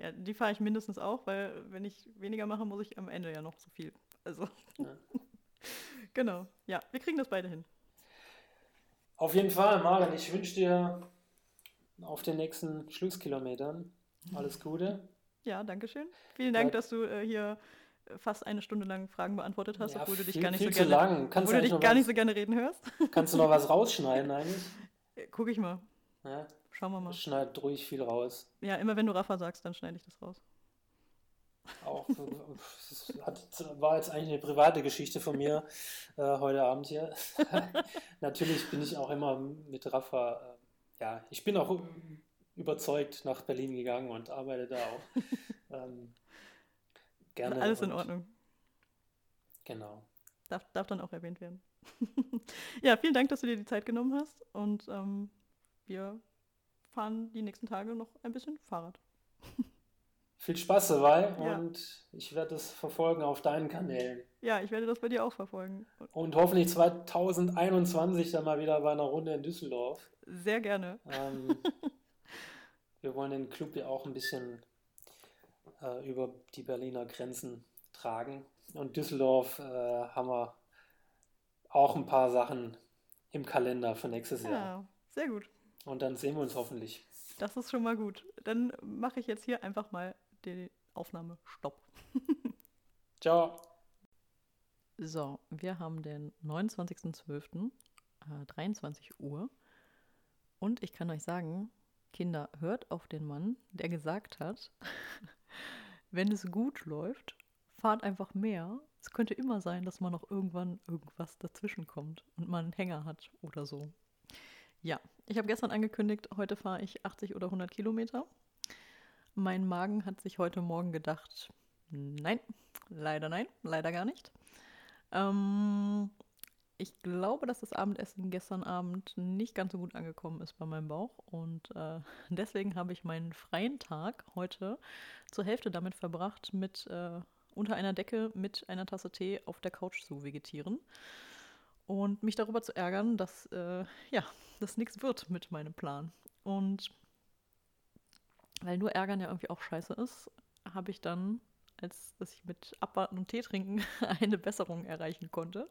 Ja, die fahre ich mindestens auch, weil wenn ich weniger mache, muss ich am Ende ja noch so viel. Also. Ja. genau. Ja, wir kriegen das beide hin. Auf jeden Fall, Maren, ich wünsche dir auf den nächsten Schlusskilometern alles Gute. Ja, danke schön. Vielen Dank, Ja. dass du äh, hier fast eine Stunde lang Fragen beantwortet hast, Ja, obwohl du dich viel- gar nicht viel so gerne, obwohl du dich gar noch nicht was- so gerne reden hörst. Kannst du noch was rausschneiden eigentlich? Äh, Guck ich mal. Ja, Schauen wir mal. schneid ruhig viel raus. Ja, immer wenn du Rafa sagst, dann schneide ich das raus. Auch es hat, war jetzt eigentlich eine private Geschichte von mir äh, heute Abend hier. Natürlich bin ich auch immer mit Rafa, äh, ja, ich bin auch überzeugt nach Berlin gegangen und arbeite da auch. ähm, gerne. Alles in Ordnung. Genau. Darf, darf dann auch erwähnt werden. ja, vielen Dank, dass du dir die Zeit genommen hast. Und ähm, wir fahren die nächsten Tage noch ein bisschen Fahrrad. Viel Spaß dabei Ja. und ich werde es verfolgen auf deinen Kanälen. Ja, ich werde das bei dir auch verfolgen. Und hoffentlich 2021 dann mal wieder bei einer Runde in Düsseldorf. Sehr gerne. Ähm, wir wollen den Club ja auch ein bisschen äh, über die Berliner Grenzen tragen. Und Düsseldorf äh, haben wir auch ein paar Sachen im Kalender für nächstes Jahr. Ja, sehr gut. Und dann sehen wir uns hoffentlich. Das ist schon mal gut. Dann mache ich jetzt hier einfach mal die Aufnahme Stopp. Ciao. So, wir haben den 29.12., äh, 23 Uhr. Und ich kann euch sagen, Kinder, hört auf den Mann, der gesagt hat, wenn es gut läuft, fahrt einfach mehr. Es könnte immer sein, dass man noch irgendwann irgendwas dazwischen kommt und man einen Hänger hat oder so. Ja, ich habe gestern angekündigt, heute fahre ich 80 oder 100 Kilometer. Mein Magen hat sich heute Morgen gedacht, nein, leider nein, leider gar nicht. Ähm, ich glaube, dass das Abendessen gestern Abend nicht ganz so gut angekommen ist bei meinem Bauch und äh, deswegen habe ich meinen freien Tag heute zur Hälfte damit verbracht, mit äh, unter einer Decke mit einer Tasse Tee auf der Couch zu vegetieren und mich darüber zu ärgern, dass äh, ja, das nichts wird mit meinem Plan. Und weil nur ärgern ja irgendwie auch scheiße ist, habe ich dann, als dass ich mit Abwarten und Tee trinken eine Besserung erreichen konnte,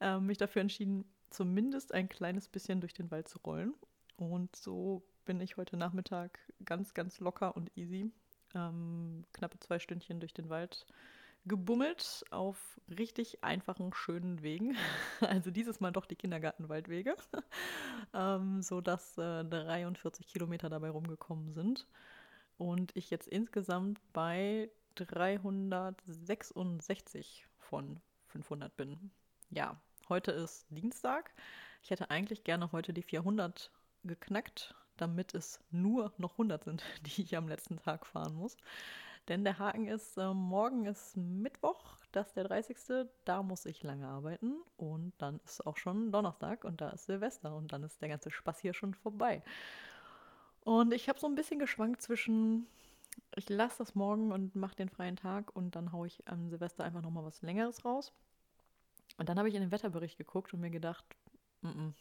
äh, mich dafür entschieden, zumindest ein kleines bisschen durch den Wald zu rollen. Und so bin ich heute Nachmittag ganz, ganz locker und easy ähm, knappe zwei Stündchen durch den Wald gebummelt auf richtig einfachen, schönen Wegen. Also dieses Mal doch die Kindergartenwaldwege, ähm, sodass äh, 43 Kilometer dabei rumgekommen sind. Und ich jetzt insgesamt bei 366 von 500 bin. Ja, heute ist Dienstag. Ich hätte eigentlich gerne heute die 400 geknackt, damit es nur noch 100 sind, die ich am letzten Tag fahren muss. Denn der Haken ist, äh, morgen ist Mittwoch, das ist der 30. Da muss ich lange arbeiten und dann ist auch schon Donnerstag und da ist Silvester und dann ist der ganze Spaß hier schon vorbei. Und ich habe so ein bisschen geschwankt zwischen, ich lasse das morgen und mache den freien Tag und dann haue ich am Silvester einfach nochmal was Längeres raus. Und dann habe ich in den Wetterbericht geguckt und mir gedacht, m -m,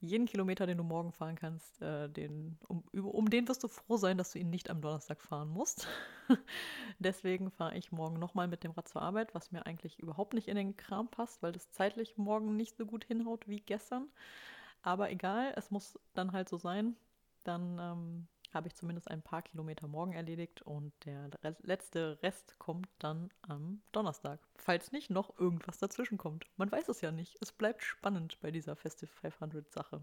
jeden Kilometer, den du morgen fahren kannst, äh, den, um, um den wirst du froh sein, dass du ihn nicht am Donnerstag fahren musst. Deswegen fahre ich morgen nochmal mit dem Rad zur Arbeit, was mir eigentlich überhaupt nicht in den Kram passt, weil das zeitlich morgen nicht so gut hinhaut wie gestern. Aber egal, es muss dann halt so sein. Dann ähm, habe ich zumindest ein paar Kilometer morgen erledigt und der letzte Rest kommt dann am Donnerstag. Falls nicht noch irgendwas dazwischen kommt. Man weiß es ja nicht. Es bleibt spannend bei dieser Festive 500 Sache.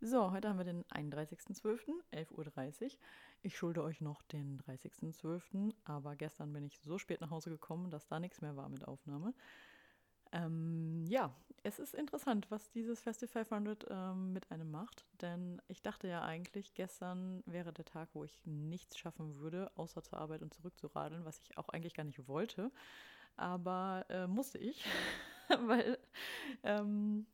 So, heute haben wir den 31.12., 11.30 Uhr. Ich schulde euch noch den 30.12., aber gestern bin ich so spät nach Hause gekommen, dass da nichts mehr war mit Aufnahme. Ähm, ja, es ist interessant, was dieses Festival 500 ähm, mit einem macht, denn ich dachte ja eigentlich, gestern wäre der Tag, wo ich nichts schaffen würde, außer zur Arbeit und zurückzuradeln, was ich auch eigentlich gar nicht wollte, aber äh, musste ich, weil ähm,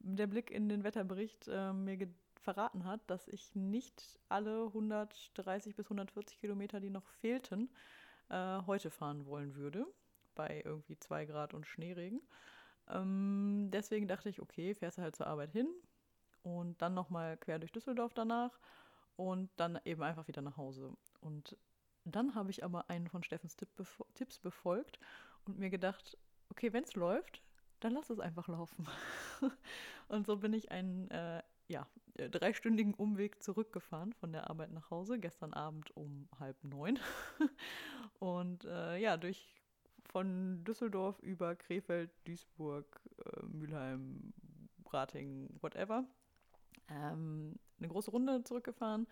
der Blick in den Wetterbericht äh, mir verraten hat, dass ich nicht alle 130 bis 140 Kilometer, die noch fehlten, äh, heute fahren wollen würde bei irgendwie 2 Grad und Schneeregen. Ähm, deswegen dachte ich, okay, fährst du halt zur Arbeit hin und dann nochmal quer durch Düsseldorf danach und dann eben einfach wieder nach Hause. Und dann habe ich aber einen von Steffens Tipp befo Tipps befolgt und mir gedacht, okay, wenn es läuft, dann lass es einfach laufen. und so bin ich einen äh, ja, dreistündigen Umweg zurückgefahren von der Arbeit nach Hause, gestern Abend um halb neun. und äh, ja, durch von Düsseldorf über Krefeld, Duisburg, äh, Mülheim, Rating, whatever. Ähm, eine große Runde zurückgefahren,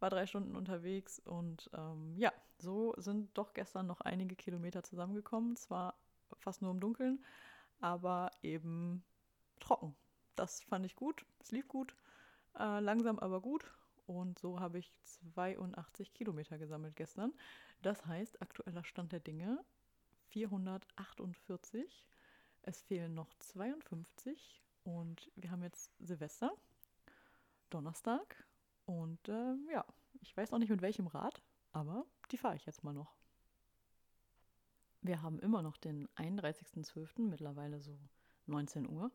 war drei Stunden unterwegs und ähm, ja, so sind doch gestern noch einige Kilometer zusammengekommen. Zwar fast nur im Dunkeln, aber eben trocken. Das fand ich gut, es lief gut, äh, langsam aber gut. Und so habe ich 82 Kilometer gesammelt gestern. Das heißt, aktueller Stand der Dinge, 448. Es fehlen noch 52 und wir haben jetzt Silvester, Donnerstag und äh, ja, ich weiß noch nicht mit welchem Rad, aber die fahre ich jetzt mal noch. Wir haben immer noch den 31.12., mittlerweile so 19 Uhr.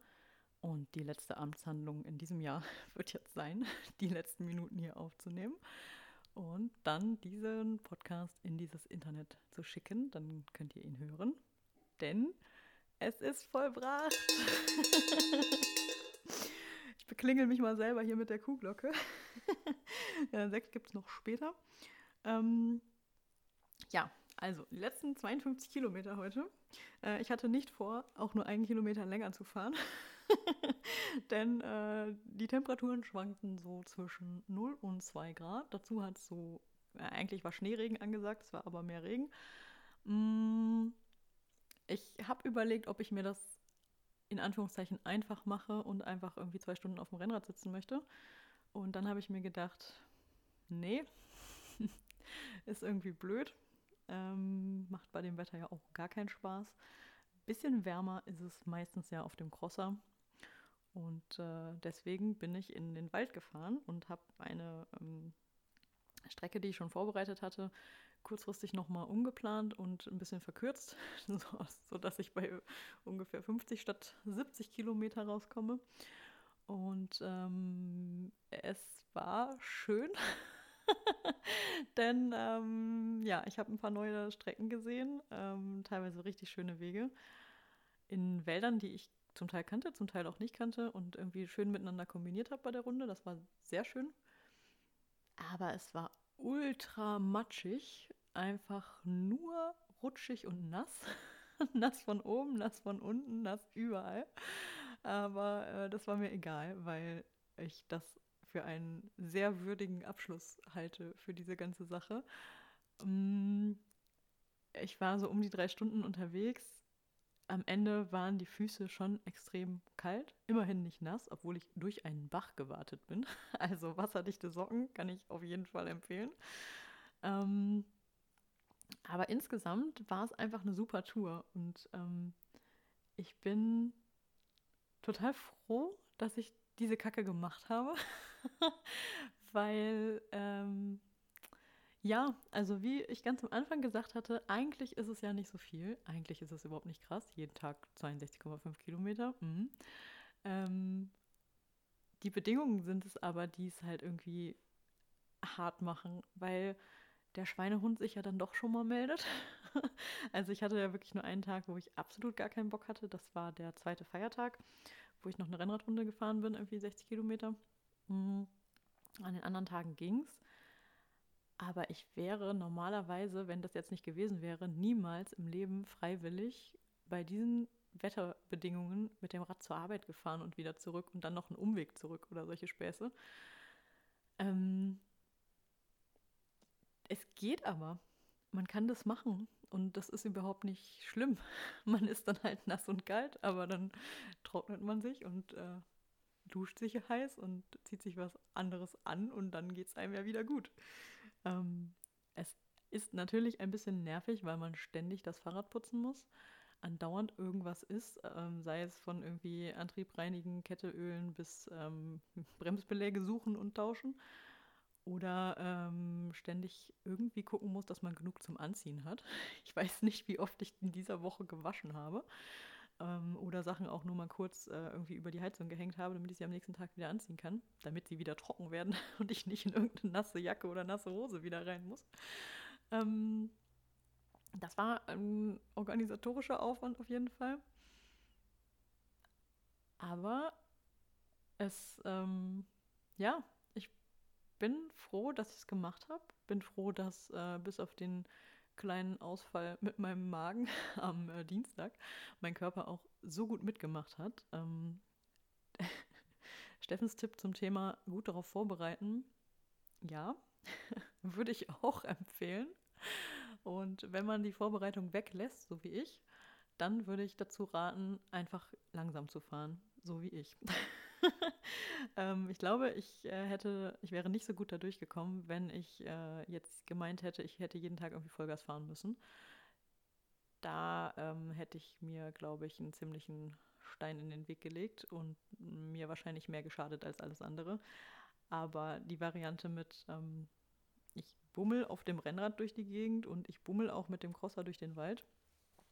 Und die letzte Amtshandlung in diesem Jahr wird jetzt sein, die letzten Minuten hier aufzunehmen. Und dann diesen Podcast in dieses Internet zu schicken. Dann könnt ihr ihn hören, denn es ist vollbracht. ich beklingel mich mal selber hier mit der Kuhglocke. Sechs gibt es noch später. Ähm, ja, also die letzten 52 Kilometer heute. Äh, ich hatte nicht vor, auch nur einen Kilometer länger zu fahren. Denn äh, die Temperaturen schwankten so zwischen 0 und 2 Grad. Dazu hat es so, äh, eigentlich war Schneeregen angesagt, es war aber mehr Regen. Mm, ich habe überlegt, ob ich mir das in Anführungszeichen einfach mache und einfach irgendwie zwei Stunden auf dem Rennrad sitzen möchte. Und dann habe ich mir gedacht, nee, ist irgendwie blöd. Ähm, macht bei dem Wetter ja auch gar keinen Spaß. Bisschen wärmer ist es meistens ja auf dem Crosser. Und äh, deswegen bin ich in den Wald gefahren und habe eine ähm, Strecke, die ich schon vorbereitet hatte, kurzfristig nochmal umgeplant und ein bisschen verkürzt, so, sodass ich bei ungefähr 50 statt 70 Kilometer rauskomme. Und ähm, es war schön, denn ähm, ja, ich habe ein paar neue Strecken gesehen, ähm, teilweise richtig schöne Wege in Wäldern, die ich zum Teil kannte, zum Teil auch nicht kannte und irgendwie schön miteinander kombiniert habe bei der Runde. Das war sehr schön. Aber es war ultra matschig, einfach nur rutschig und nass. nass von oben, nass von unten, nass überall. Aber äh, das war mir egal, weil ich das für einen sehr würdigen Abschluss halte für diese ganze Sache. Mm, ich war so um die drei Stunden unterwegs am Ende waren die Füße schon extrem kalt, immerhin nicht nass, obwohl ich durch einen Bach gewartet bin. Also wasserdichte Socken kann ich auf jeden Fall empfehlen. Ähm, aber insgesamt war es einfach eine super Tour und ähm, ich bin total froh, dass ich diese Kacke gemacht habe, weil ähm, ja, also wie ich ganz am Anfang gesagt hatte, eigentlich ist es ja nicht so viel. Eigentlich ist es überhaupt nicht krass. Jeden Tag 62,5 Kilometer. Mhm. Ähm, die Bedingungen sind es aber, die es halt irgendwie hart machen, weil der Schweinehund sich ja dann doch schon mal meldet. also ich hatte ja wirklich nur einen Tag, wo ich absolut gar keinen Bock hatte. Das war der zweite Feiertag, wo ich noch eine Rennradrunde gefahren bin, irgendwie 60 Kilometer. Mhm. An den anderen Tagen ging es. Aber ich wäre normalerweise, wenn das jetzt nicht gewesen wäre, niemals im Leben freiwillig bei diesen Wetterbedingungen mit dem Rad zur Arbeit gefahren und wieder zurück und dann noch einen Umweg zurück oder solche Späße. Ähm, es geht aber. Man kann das machen und das ist überhaupt nicht schlimm. Man ist dann halt nass und kalt, aber dann trocknet man sich und äh, duscht sich heiß und zieht sich was anderes an und dann geht es einem ja wieder gut. Ähm, es ist natürlich ein bisschen nervig, weil man ständig das Fahrrad putzen muss, andauernd irgendwas ist, ähm, sei es von irgendwie Antrieb reinigen, Kette ölen bis ähm, Bremsbeläge suchen und tauschen oder ähm, ständig irgendwie gucken muss, dass man genug zum Anziehen hat. Ich weiß nicht, wie oft ich in dieser Woche gewaschen habe ähm, oder Sachen auch nur mal kurz äh, irgendwie über die Heizung gehängt habe, damit ich sie am nächsten Tag wieder anziehen kann, damit sie wieder trocken werden und ich nicht in irgendeine nasse Jacke oder nasse Hose wieder rein muss. Ähm, das war ein organisatorischer Aufwand auf jeden Fall. Aber es, ähm, ja, ich bin froh, dass ich es gemacht habe. Bin froh, dass äh, bis auf den kleinen Ausfall mit meinem Magen am äh, Dienstag mein Körper auch so gut mitgemacht hat. Ähm, Steffens Tipp zum Thema gut darauf vorbereiten, ja, würde ich auch empfehlen. Und wenn man die Vorbereitung weglässt, so wie ich, dann würde ich dazu raten, einfach langsam zu fahren, so wie ich. ähm, ich glaube, ich äh, hätte, ich wäre nicht so gut da durchgekommen, wenn ich äh, jetzt gemeint hätte, ich hätte jeden Tag irgendwie Vollgas fahren müssen. Da ähm, hätte ich mir, glaube ich, einen ziemlichen Stein in den Weg gelegt und mir wahrscheinlich mehr geschadet als alles andere. Aber die Variante mit, ähm, ich bummel auf dem Rennrad durch die Gegend und ich bummel auch mit dem Crosser durch den Wald,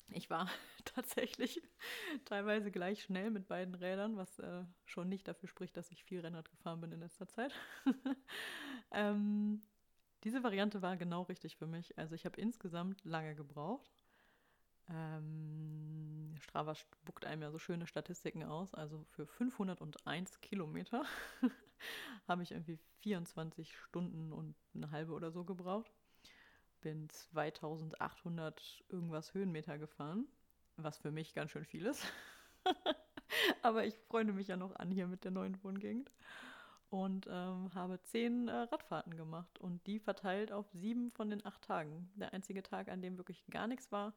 ich war tatsächlich teilweise gleich schnell mit beiden Rädern, was äh, schon nicht dafür spricht, dass ich viel Rennrad gefahren bin in letzter Zeit. ähm, diese Variante war genau richtig für mich. Also ich habe insgesamt lange gebraucht. Ähm, Strava spuckt einem ja so schöne Statistiken aus. Also für 501 Kilometer habe ich irgendwie 24 Stunden und eine halbe oder so gebraucht. Bin 2800 irgendwas Höhenmeter gefahren, was für mich ganz schön viel ist. Aber ich freunde mich ja noch an hier mit der neuen Wohngegend und ähm, habe zehn äh, Radfahrten gemacht und die verteilt auf sieben von den acht Tagen. Der einzige Tag, an dem wirklich gar nichts war,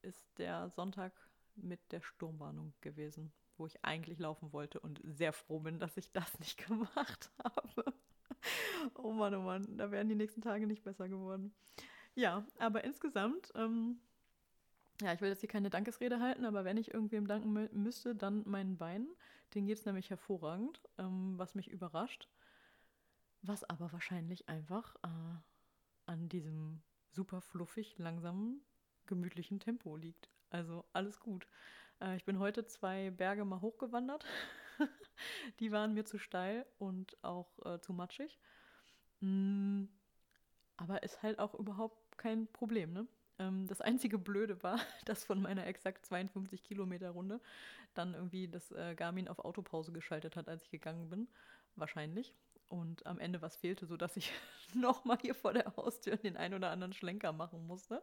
ist der Sonntag mit der Sturmwarnung gewesen, wo ich eigentlich laufen wollte und sehr froh bin, dass ich das nicht gemacht habe. oh Mann, oh Mann, da wären die nächsten Tage nicht besser geworden. Ja, aber insgesamt ähm, ja, ich will jetzt hier keine Dankesrede halten, aber wenn ich irgendwem danken mü müsste, dann meinen Beinen. Denen geht es nämlich hervorragend, ähm, was mich überrascht. Was aber wahrscheinlich einfach äh, an diesem super fluffig, langsamen, gemütlichen Tempo liegt. Also alles gut. Äh, ich bin heute zwei Berge mal hochgewandert. Die waren mir zu steil und auch äh, zu matschig. Mm, aber ist halt auch überhaupt kein Problem, ne? Ähm, das einzige Blöde war, dass von meiner exakt 52 Kilometer Runde dann irgendwie das äh, Garmin auf Autopause geschaltet hat, als ich gegangen bin. Wahrscheinlich. Und am Ende was fehlte, sodass ich nochmal hier vor der Haustür den ein oder anderen Schlenker machen musste.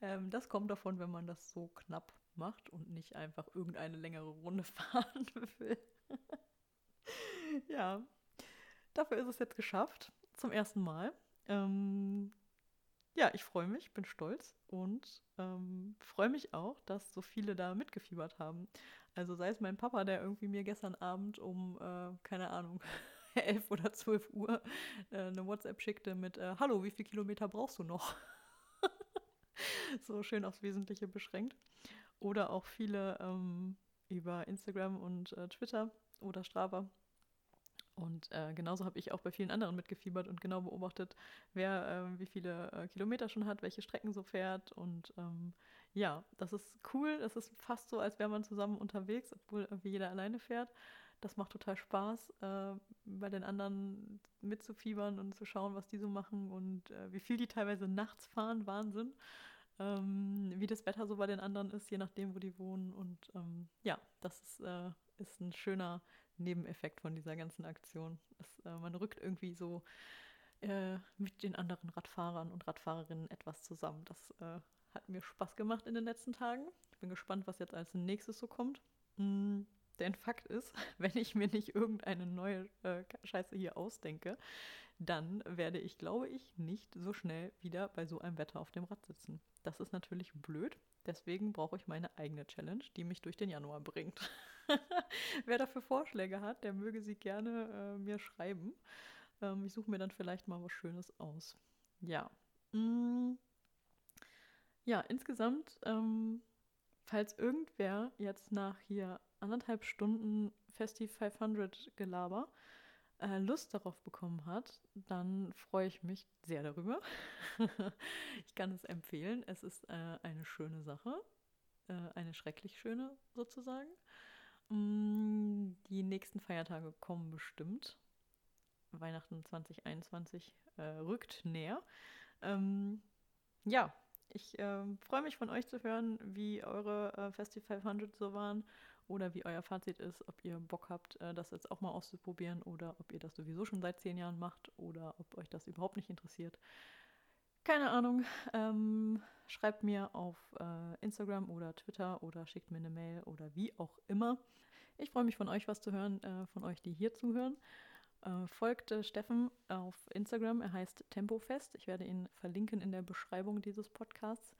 Ähm, das kommt davon, wenn man das so knapp macht und nicht einfach irgendeine längere Runde fahren will. ja, dafür ist es jetzt geschafft. Zum ersten Mal. Ähm, ja, ich freue mich, bin stolz und ähm, freue mich auch, dass so viele da mitgefiebert haben. Also sei es mein Papa, der irgendwie mir gestern Abend um, äh, keine Ahnung, 11 oder 12 Uhr äh, eine WhatsApp schickte mit, äh, hallo, wie viele Kilometer brauchst du noch? so schön aufs Wesentliche beschränkt. Oder auch viele ähm, über Instagram und äh, Twitter oder Strava und äh, genauso habe ich auch bei vielen anderen mitgefiebert und genau beobachtet, wer äh, wie viele äh, Kilometer schon hat, welche Strecken so fährt. Und ähm, ja, das ist cool. Das ist fast so, als wäre man zusammen unterwegs, obwohl irgendwie jeder alleine fährt. Das macht total Spaß, äh, bei den anderen mitzufiebern und zu schauen, was die so machen und äh, wie viel die teilweise nachts fahren. Wahnsinn. Ähm, wie das Wetter so bei den anderen ist, je nachdem, wo die wohnen. Und ähm, ja, das ist, äh, ist ein schöner Nebeneffekt von dieser ganzen Aktion. Es, äh, man rückt irgendwie so äh, mit den anderen Radfahrern und Radfahrerinnen etwas zusammen. Das äh, hat mir Spaß gemacht in den letzten Tagen. Ich bin gespannt, was jetzt als nächstes so kommt. Mm, denn Fakt ist, wenn ich mir nicht irgendeine neue äh, Scheiße hier ausdenke, dann werde ich, glaube ich, nicht so schnell wieder bei so einem Wetter auf dem Rad sitzen. Das ist natürlich blöd. Deswegen brauche ich meine eigene Challenge, die mich durch den Januar bringt. Wer dafür Vorschläge hat, der möge sie gerne äh, mir schreiben. Ähm, ich suche mir dann vielleicht mal was Schönes aus. Ja. Mm. Ja, insgesamt, ähm, falls irgendwer jetzt nach hier anderthalb Stunden Festi 500 Gelaber äh, Lust darauf bekommen hat, dann freue ich mich sehr darüber. ich kann es empfehlen. Es ist äh, eine schöne Sache, äh, eine schrecklich schöne sozusagen. Mm, die nächsten Feiertage kommen bestimmt. Weihnachten 2021 äh, rückt näher. Ähm, ja, ich äh, freue mich von euch zu hören, wie eure äh, Festival 500 so waren oder wie euer Fazit ist, ob ihr Bock habt, äh, das jetzt auch mal auszuprobieren oder ob ihr das sowieso schon seit zehn Jahren macht oder ob euch das überhaupt nicht interessiert. Keine Ahnung. Ähm, schreibt mir auf äh, Instagram oder Twitter oder schickt mir eine Mail oder wie auch immer. Ich freue mich von euch was zu hören, äh, von euch, die hier zuhören. Äh, folgt äh, Steffen auf Instagram. Er heißt Tempofest. Ich werde ihn verlinken in der Beschreibung dieses Podcasts.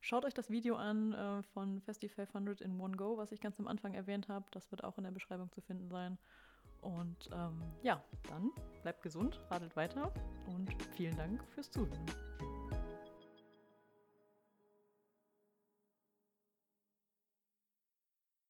Schaut euch das Video an äh, von Festi 500 in One Go, was ich ganz am Anfang erwähnt habe. Das wird auch in der Beschreibung zu finden sein. Und ähm, ja, dann bleibt gesund, radelt weiter und vielen Dank fürs Zuhören.